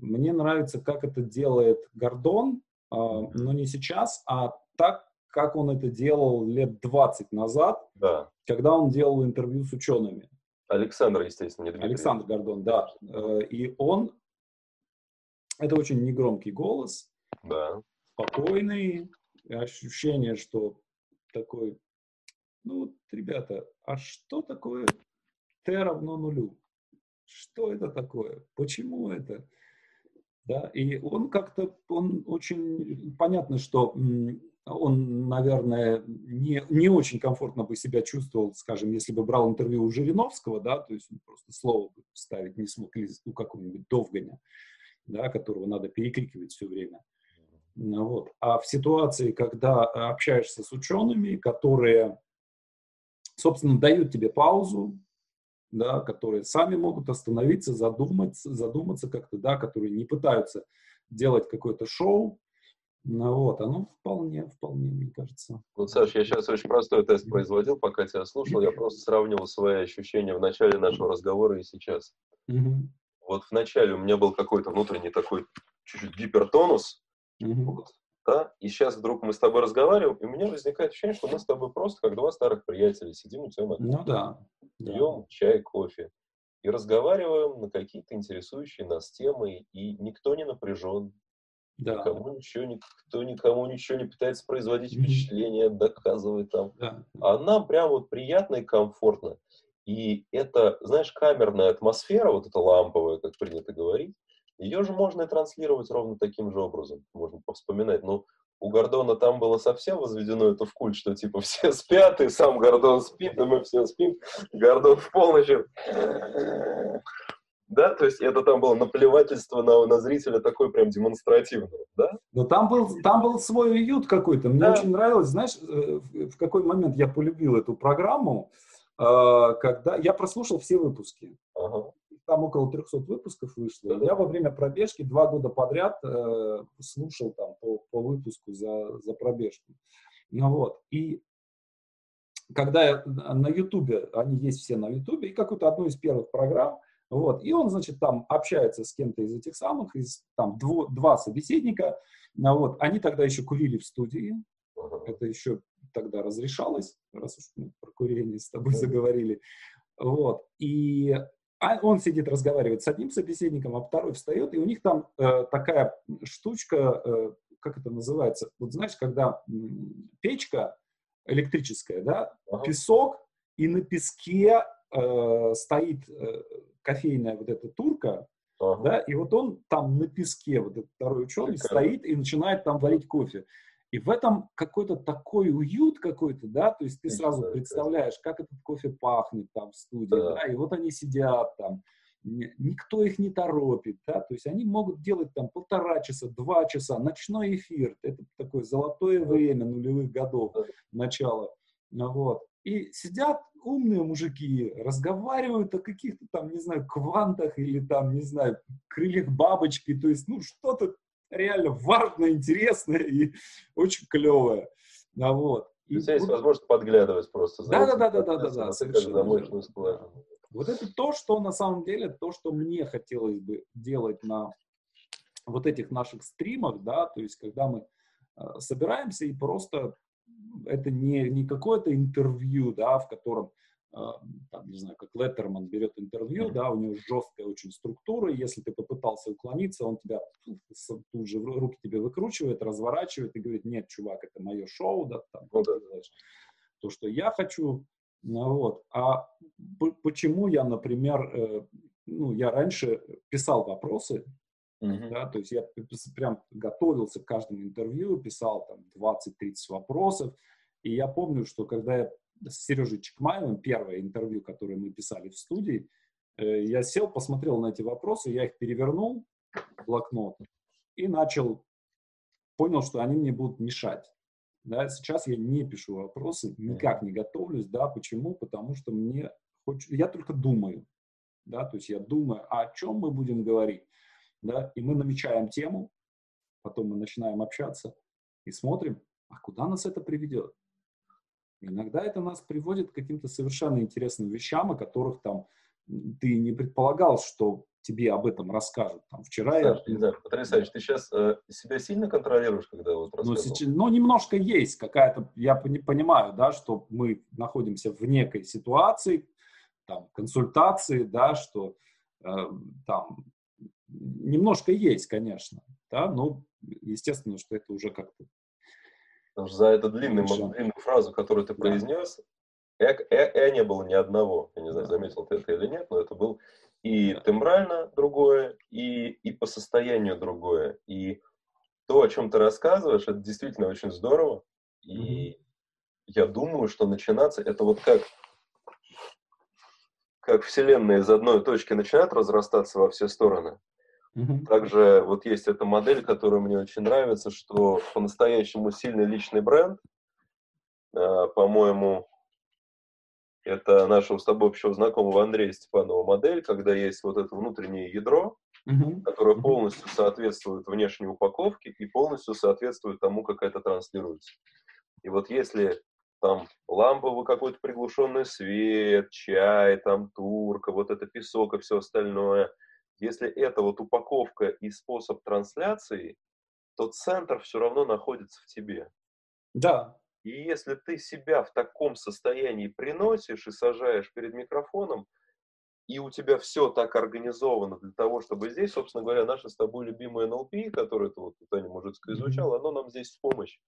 мне нравится, как это делает Гордон, э, но не сейчас, а так, как он это делал лет 20 назад, да. когда он делал интервью с учеными. Александр, естественно, не Дмитрий. Александр Гордон, да. Э, и он, это очень негромкий голос, да. спокойный, ощущение, что такой, ну, ребята, а что такое t равно нулю? Что это такое, почему это. Да, и он как-то, он очень, понятно, что он, наверное, не, не очень комфортно бы себя чувствовал, скажем, если бы брал интервью у Жириновского, да, то есть он просто слово бы ставить не смог, или у какого-нибудь Довганя, да, которого надо перекрикивать все время. Ну вот. А в ситуации, когда общаешься с учеными, которые, собственно, дают тебе паузу, да, которые сами могут остановиться, задуматься, задуматься как-то, да, которые не пытаются делать какое-то шоу, ну вот, оно вполне, вполне, мне кажется. Вот, Саш, я сейчас очень простой тест производил, пока тебя слушал. Я просто сравнивал свои ощущения в начале нашего разговора и сейчас. Mm-hmm. Вот в начале у меня был какой-то внутренний такой чуть-чуть гипертонус, mm-hmm. вот, да, и сейчас вдруг мы с тобой разговариваем, и у меня возникает ощущение, что мы с тобой просто как два старых приятеля сидим у тебя на Ну да. Пьем да. чай, кофе и разговариваем на какие-то интересующие нас темы, и никто не напряжен, да. Никому ничего, никто никому ничего не пытается производить впечатление, доказывать там. Да. А нам прям вот приятно и комфортно. И это, знаешь, камерная атмосфера, вот эта ламповая, как принято говорить, ее же можно и транслировать ровно таким же образом. Можно повспоминать. Но у Гордона там было совсем возведено это в культ, что типа все спят, и сам Гордон спит, и мы все спим. Гордон в полночь да, то есть это там было наплевательство на, на зрителя такое прям демонстративное, да? Но там был, там был свой уют какой-то, мне да. очень нравилось, знаешь, э, в какой момент я полюбил эту программу, э, когда я прослушал все выпуски. Ага. Там около 300 выпусков вышло. Я во время пробежки два года подряд э, слушал там по, по выпуску за, за пробежку. Ну вот, и когда я на Ютубе, они есть все на Ютубе, и какую-то одну из первых программ, вот. И он, значит, там общается с кем-то из этих самых, из, там дво, два собеседника. А вот. Они тогда еще курили в студии. Это еще тогда разрешалось, раз уж мы про курение с тобой заговорили. Вот. И а он сидит, разговаривает с одним собеседником, а второй встает, и у них там э, такая штучка, э, как это называется, вот знаешь, когда м, печка электрическая, да, ага. песок, и на песке э, стоит э, кофейная вот эта турка, ага. да, и вот он там на песке, вот этот второй ученый, Прикольно. стоит и начинает там варить кофе. И в этом какой-то такой уют какой-то, да, то есть ты сразу представляешь, как этот кофе пахнет там в студии, да, да и вот они сидят там, никто их не торопит, да, то есть они могут делать там полтора часа, два часа, ночной эфир, это такое золотое время нулевых годов, начала, вот, и сидят умные мужики, разговаривают о каких-то там, не знаю, квантах или там, не знаю, крыльях бабочки, то есть, ну, что-то реально важное, интересное и очень клевое. А вот. И у тебя есть возможность подглядывать просто. Да, да, да, да, да, да, да, совершенно. Вот это то, что на самом деле, то, что мне хотелось бы делать на вот этих наших стримах, да, то есть когда мы э, собираемся и просто это не, не какое-то интервью, да, в котором, там, не знаю, как Леттерман берет интервью, да, у него жесткая очень структура, если ты попытался уклониться, он тебя тут же руки тебе выкручивает, разворачивает и говорит, нет, чувак, это мое шоу, да, там, ну, да. то, что я хочу, ну, вот. А почему я, например, э, ну, я раньше писал вопросы, Uh-huh. Да, то есть я прям готовился к каждому интервью, писал там 20-30 вопросов. И я помню, что когда я с Сережей Чекмаевым, первое интервью, которое мы писали в студии, э, я сел, посмотрел на эти вопросы, я их перевернул в блокнот и начал, понял, что они мне будут мешать. Да, сейчас я не пишу вопросы, никак не готовлюсь, да, почему? Потому что мне хочется, я только думаю, да, то есть я думаю, а о чем мы будем говорить да, и мы намечаем тему, потом мы начинаем общаться и смотрим, а куда нас это приведет. Иногда это нас приводит к каким-то совершенно интересным вещам, о которых там ты не предполагал, что тебе об этом расскажут. Там, вчера Саш, я... Да, потрясающе. Ты сейчас э, себя сильно контролируешь, когда вот ну, сейчас, ну, немножко есть какая-то... Я понимаю, да, что мы находимся в некой ситуации, там, консультации, да, что э, там немножко есть, конечно, да, но естественно, что это уже как-то... Потому что за эту длинную, длинную фразу, которую ты произнес, э, э, э не было ни одного. Я не знаю, заметил ты это или нет, но это был и тембрально другое, и, и по состоянию другое. И то, о чем ты рассказываешь, это действительно очень здорово. И mm-hmm. я думаю, что начинаться это вот как как Вселенная из одной точки начинает разрастаться во все стороны. Также вот есть эта модель, которая мне очень нравится, что по-настоящему сильный личный бренд, э, по-моему, это нашего с тобой общего знакомого Андрея Степанова модель, когда есть вот это внутреннее ядро, которое полностью соответствует внешней упаковке и полностью соответствует тому, как это транслируется. И вот если там ламповый какой-то приглушенный свет, чай, там турка, вот это песок и все остальное. Если это вот упаковка и способ трансляции, то центр все равно находится в тебе. Да. И если ты себя в таком состоянии приносишь и сажаешь перед микрофоном, и у тебя все так организовано для того, чтобы здесь, собственно говоря, наше с тобой любимое НЛП, которое ты вот, Таня Мужицкая изучала, оно нам здесь в помощь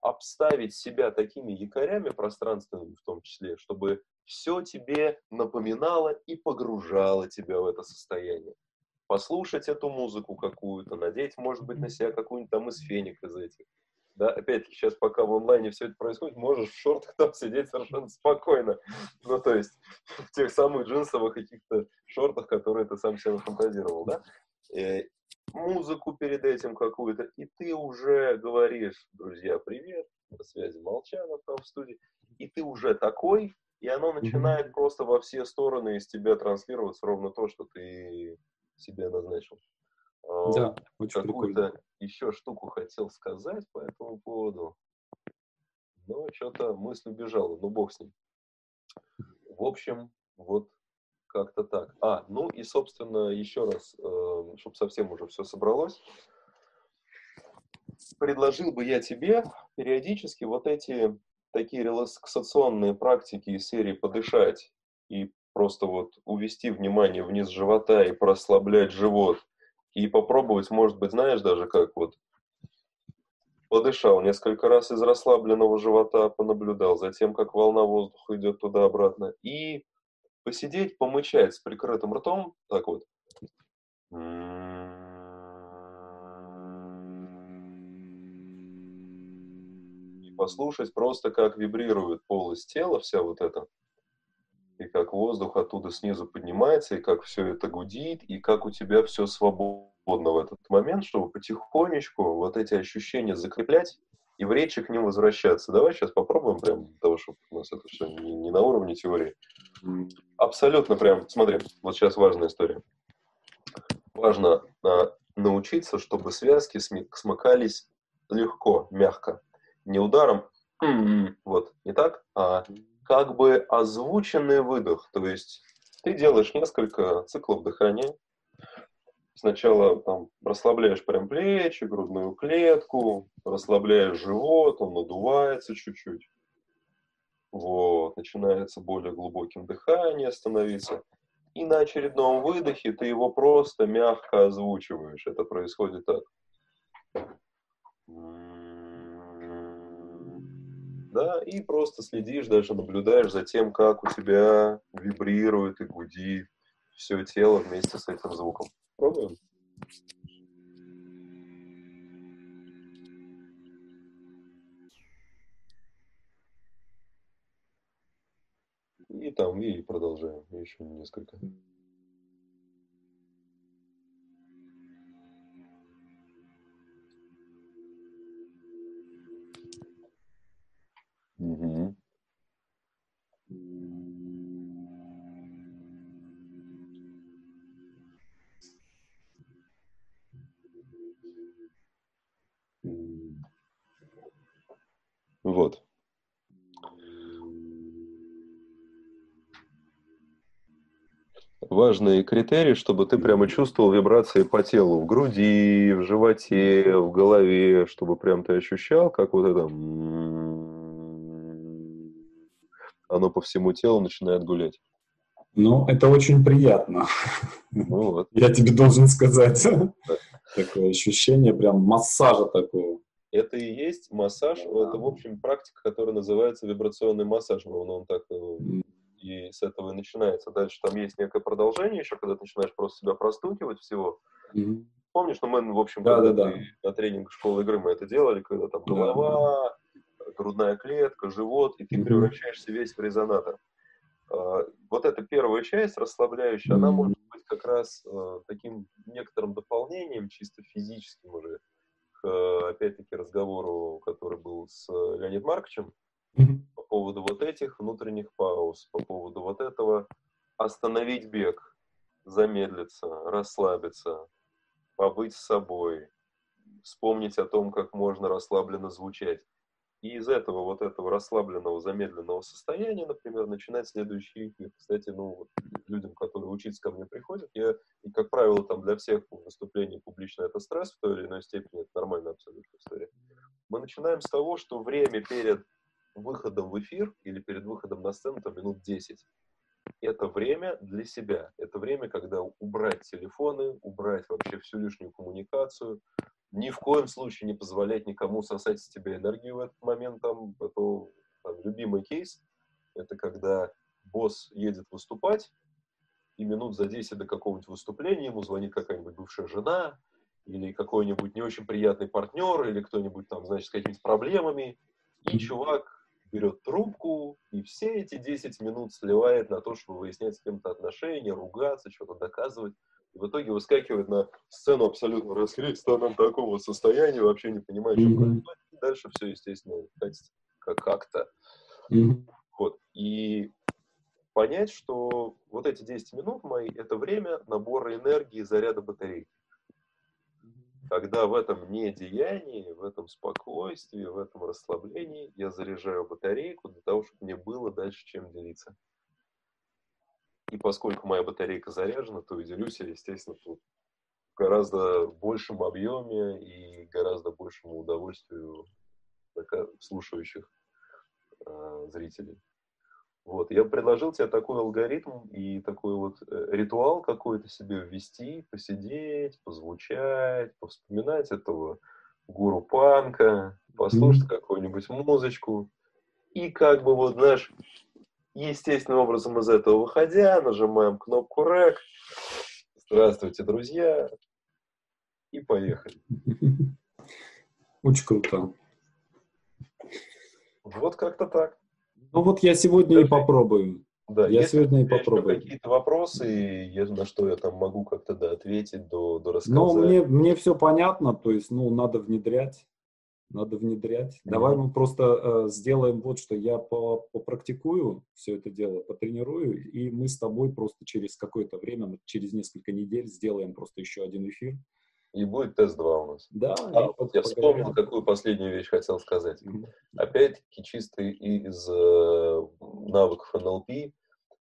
обставить себя такими якорями пространственными в том числе, чтобы все тебе напоминало и погружало тебя в это состояние. Послушать эту музыку какую-то, надеть, может быть, на себя какую-нибудь там из феник из этих. Да, опять-таки, сейчас пока в онлайне все это происходит, можешь в шортах там сидеть совершенно спокойно. Ну, то есть, в тех самых джинсовых каких-то шортах, которые ты сам себе нафантазировал, да? Э, музыку перед этим какую-то, и ты уже говоришь, друзья, привет, на связи Молчанов там в студии, и ты уже такой, и оно начинает просто во все стороны из тебя транслироваться ровно то, что ты себе назначил. А, да, очень Какую-то еще штуку хотел сказать по этому поводу, но что-то мысль убежала, ну бог с ним. В общем, вот как-то так. А, ну и, собственно, еще раз, э, чтобы совсем уже все собралось, предложил бы я тебе периодически вот эти такие релаксационные практики из серии «подышать» и просто вот увести внимание вниз живота и прослаблять живот, и попробовать, может быть, знаешь, даже как вот подышал несколько раз из расслабленного живота, понаблюдал за тем, как волна воздуха идет туда-обратно, и посидеть, помычать с прикрытым ртом, так вот. И послушать просто, как вибрирует полость тела, вся вот эта, и как воздух оттуда снизу поднимается, и как все это гудит, и как у тебя все свободно в этот момент, чтобы потихонечку вот эти ощущения закреплять и в речи к ним возвращаться. Давай сейчас попробуем прям для того, чтобы у нас это все не, не на уровне теории. Абсолютно прям, смотри, вот сейчас важная история. Важно а, научиться, чтобы связки смыкались легко, мягко. Не ударом, вот, не так, а как бы озвученный выдох. То есть ты делаешь несколько циклов дыхания, сначала там расслабляешь прям плечи, грудную клетку, расслабляешь живот, он надувается чуть-чуть. Вот, начинается более глубоким дыхание становиться. И на очередном выдохе ты его просто мягко озвучиваешь. Это происходит так. Да, и просто следишь, даже наблюдаешь за тем, как у тебя вибрирует и гудит все тело вместе с этим звуком. Пробуем? И там, и продолжаем. Еще несколько. Важный критерий, чтобы ты прямо чувствовал вибрации по телу, в груди, в животе, в голове, чтобы прям ты ощущал, как вот это оно по всему телу начинает гулять. Ну, это очень приятно. Ну, вот. Я тебе должен сказать. Такое ощущение прям массажа такого. Это и есть массаж, да. это, в общем, практика, которая называется вибрационный массаж. Он, он так э, и с этого и начинается. Дальше там есть некое продолжение еще, когда ты начинаешь просто себя простукивать всего. Mm-hmm. Помнишь, ну мы, в общем, да, когда да, да. на тренинг школы игры мы это делали, когда там голова, грудная клетка, живот, и ты mm-hmm. превращаешься весь в резонатор. А, вот эта первая часть, расслабляющая, mm-hmm. она может быть как раз э, таким некоторым дополнением, чисто физическим уже, к, опять-таки, разговору, который был с Леонидом Марковичем, mm-hmm. По поводу вот этих внутренних пауз, по поводу вот этого остановить бег, замедлиться, расслабиться, побыть с собой, вспомнить о том, как можно расслабленно звучать. И из этого вот этого расслабленного, замедленного состояния, например, начинать следующий эфир. Кстати, ну, вот людям, которые учиться ко мне приходят, я, и, как правило, там для всех выступлений публично это стресс в той или иной степени, это нормальная абсолютно история. Мы начинаем с того, что время перед выходом в эфир или перед выходом на сцену, там, минут 10, это время для себя. Это время, когда убрать телефоны, убрать вообще всю лишнюю коммуникацию, ни в коем случае не позволять никому сосать с тебя энергию в этот момент. Там, это там, любимый кейс. Это когда босс едет выступать, и минут за 10 до какого-нибудь выступления ему звонит какая-нибудь бывшая жена, или какой-нибудь не очень приятный партнер, или кто-нибудь там, значит, с какими-то проблемами, и чувак берет трубку и все эти 10 минут сливает на то, чтобы выяснять с кем-то отношения, ругаться, что-то доказывать. И в итоге выскакивает на сцену абсолютно расхристанном такого состояния, вообще не понимая, что происходит. И дальше все, естественно, как-то. Вот. И понять, что вот эти 10 минут мои — это время набора энергии, заряда батарейки когда в этом недеянии, в этом спокойствии, в этом расслаблении я заряжаю батарейку для того, чтобы мне было дальше чем делиться. И поскольку моя батарейка заряжена, то и делюсь я, естественно, в гораздо большем объеме и гораздо большему удовольствию слушающих э, зрителей. Вот, я предложил тебе такой алгоритм и такой вот э, ритуал какой-то себе ввести, посидеть, позвучать, повспоминать этого гуру панка, послушать mm-hmm. какую-нибудь музычку. И как бы вот, знаешь, естественным образом из этого выходя, нажимаем кнопку REC. Здравствуйте, друзья. И поехали. Очень круто. Вот как-то так. Ну вот я сегодня Даже, и попробую. Да, я сегодня и попробую. какие-то вопросы, на что я там могу как-то да, ответить, до, до рассказать. Ну, мне, мне все понятно, то есть, ну, надо внедрять. Надо внедрять. Mm-hmm. Давай мы просто э, сделаем вот что. Я по, попрактикую все это дело, потренирую, и мы с тобой просто через какое-то время, через несколько недель сделаем просто еще один эфир. И будет тест 2 у нас. Да. А, вот я вспомнил, какую последнюю вещь хотел сказать. Mm-hmm. Опять-таки, чисто из э, навыков НЛП,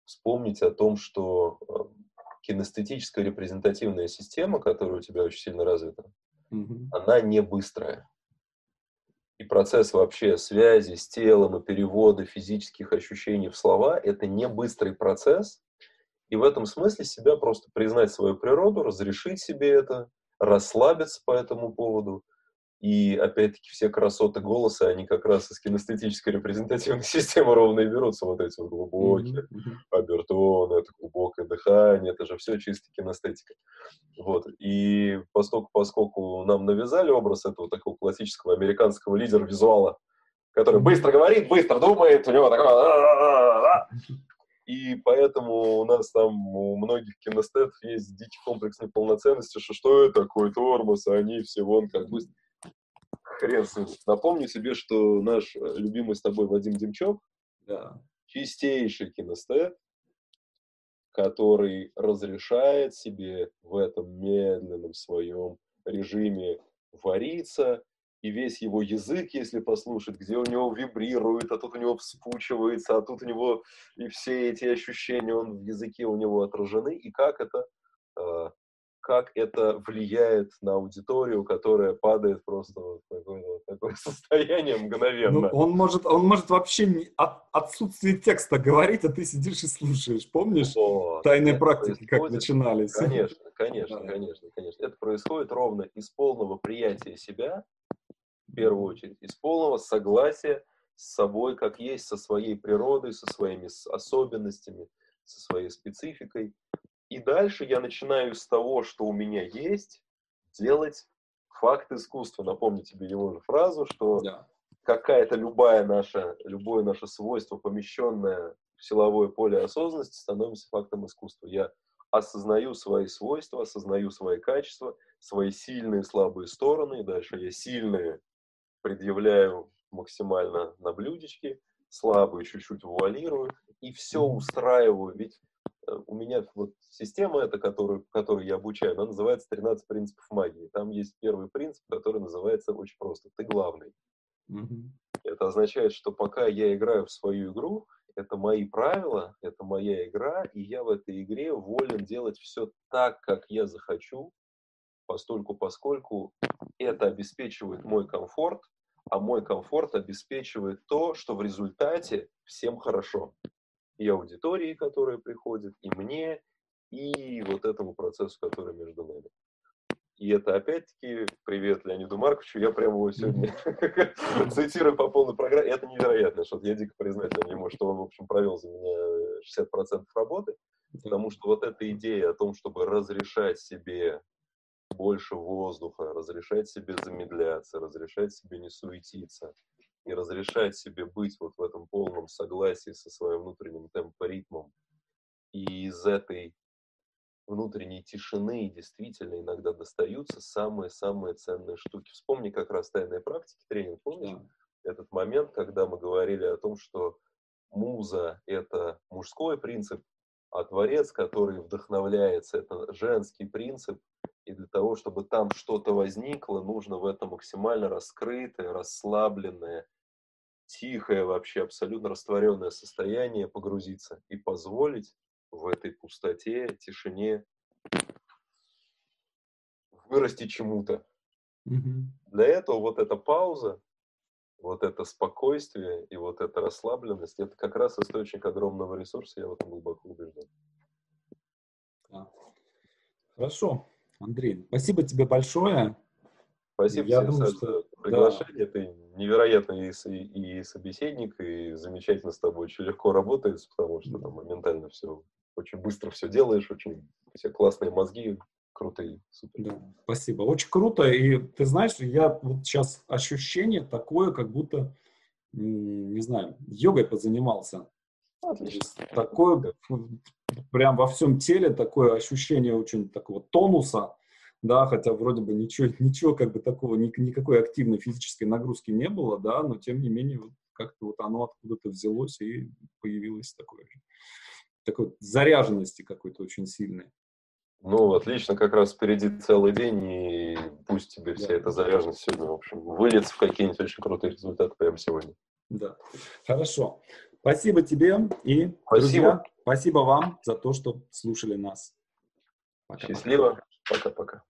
вспомнить о том, что э, кинестетическая репрезентативная система, которая у тебя очень сильно развита, mm-hmm. она не быстрая. И процесс вообще связи с телом и перевода физических ощущений в слова – это не быстрый процесс. И в этом смысле себя просто признать свою природу, разрешить себе это, расслабиться по этому поводу. И опять-таки все красоты голоса, они как раз из кинестетической репрезентативной системы ровно и берутся. Вот эти вот глубокие mm-hmm. обертоны, это глубокое дыхание, это же все чисто кинестетика. Вот. И поскольку, поскольку нам навязали образ этого такого классического американского лидера визуала, который быстро говорит, быстро думает, у него такое и поэтому у нас там у многих кинестетов есть дикий комплекс неполноценности, что что это такое тормоз, а они все вон как бы... Хрен с ним. Напомню себе, что наш э, любимый с тобой Вадим Демчок, да. чистейший кинестет, который разрешает себе в этом медленном своем режиме вариться, и весь его язык, если послушать, где у него вибрирует, а тут у него вспучивается, а тут у него и все эти ощущения, он в языке у него отражены, и как это, э, как это влияет на аудиторию, которая падает просто в такое, вот такое состояние мгновенно. Ну, он, может, он может вообще не, от, отсутствие текста говорить, а ты сидишь и слушаешь. Помнишь вот, тайные практики, как начинались? Конечно, конечно, конечно, конечно. Это происходит ровно из полного приятия себя, первую очередь, из полного согласия с собой, как есть, со своей природой, со своими особенностями, со своей спецификой. И дальше я начинаю с того, что у меня есть, делать факт искусства. Напомню тебе его же фразу, что да. какая-то любая наша, любое наше свойство, помещенное в силовое поле осознанности, становится фактом искусства. Я осознаю свои свойства, осознаю свои качества, свои сильные и слабые стороны, и дальше я сильные предъявляю максимально на блюдечке, слабые чуть-чуть вуалирую, и все устраиваю. Ведь э, у меня вот система эта, которую, которую я обучаю, она называется 13 принципов магии. Там есть первый принцип, который называется очень просто. Ты главный. Mm-hmm. Это означает, что пока я играю в свою игру, это мои правила, это моя игра, и я в этой игре волен делать все так, как я захочу, постольку поскольку это обеспечивает мой комфорт, а мой комфорт обеспечивает то, что в результате всем хорошо. И аудитории, которая приходит, и мне, и вот этому процессу, который между нами. И это опять-таки привет Леониду Марковичу. Я прямо его сегодня цитирую по полной программе. Это невероятно, что я дико признателен ему, что он, в общем, провел за меня 60% работы. Потому что вот эта идея о том, чтобы разрешать себе больше воздуха, разрешать себе замедляться, разрешать себе не суетиться и разрешать себе быть вот в этом полном согласии со своим внутренним темпоритмом. И из этой внутренней тишины действительно иногда достаются самые-самые ценные штуки. Вспомни как раз тайные практики, тренинг, помнишь? Да. Этот момент, когда мы говорили о том, что муза — это мужской принцип, а творец, который вдохновляется, это женский принцип, и для того, чтобы там что-то возникло, нужно в это максимально раскрытое, расслабленное, тихое вообще, абсолютно растворенное состояние погрузиться и позволить в этой пустоте, тишине вырасти чему-то. Mm-hmm. Для этого вот эта пауза, вот это спокойствие и вот эта расслабленность, это как раз источник огромного ресурса, я в этом глубоко убежден. Хорошо. Андрей, спасибо тебе большое. Спасибо Я тебе думаю, за что... приглашение. Да. Ты невероятный и, и собеседник, и замечательно с тобой очень легко работается, потому что там моментально все, очень быстро все делаешь, очень все классные мозги, крутые, супер. Да, спасибо. Очень круто. И ты знаешь, я вот сейчас ощущение такое, как будто, не знаю, йогой позанимался. Отлично. Такое прям во всем теле такое ощущение очень такого тонуса, да, хотя вроде бы ничего, ничего как бы такого, ни, никакой активной физической нагрузки не было, да, но тем не менее вот как-то вот оно откуда-то взялось и появилось такое же, такой заряженности какой-то очень сильной. Ну, отлично, как раз впереди целый день, и пусть тебе вся да. эта заряженность сегодня, в общем, выльется в какие-нибудь очень крутые результаты прямо сегодня. Да, хорошо. Спасибо тебе и, спасибо. друзья, спасибо вам за то, что слушали нас. Пока, Счастливо. Пока-пока.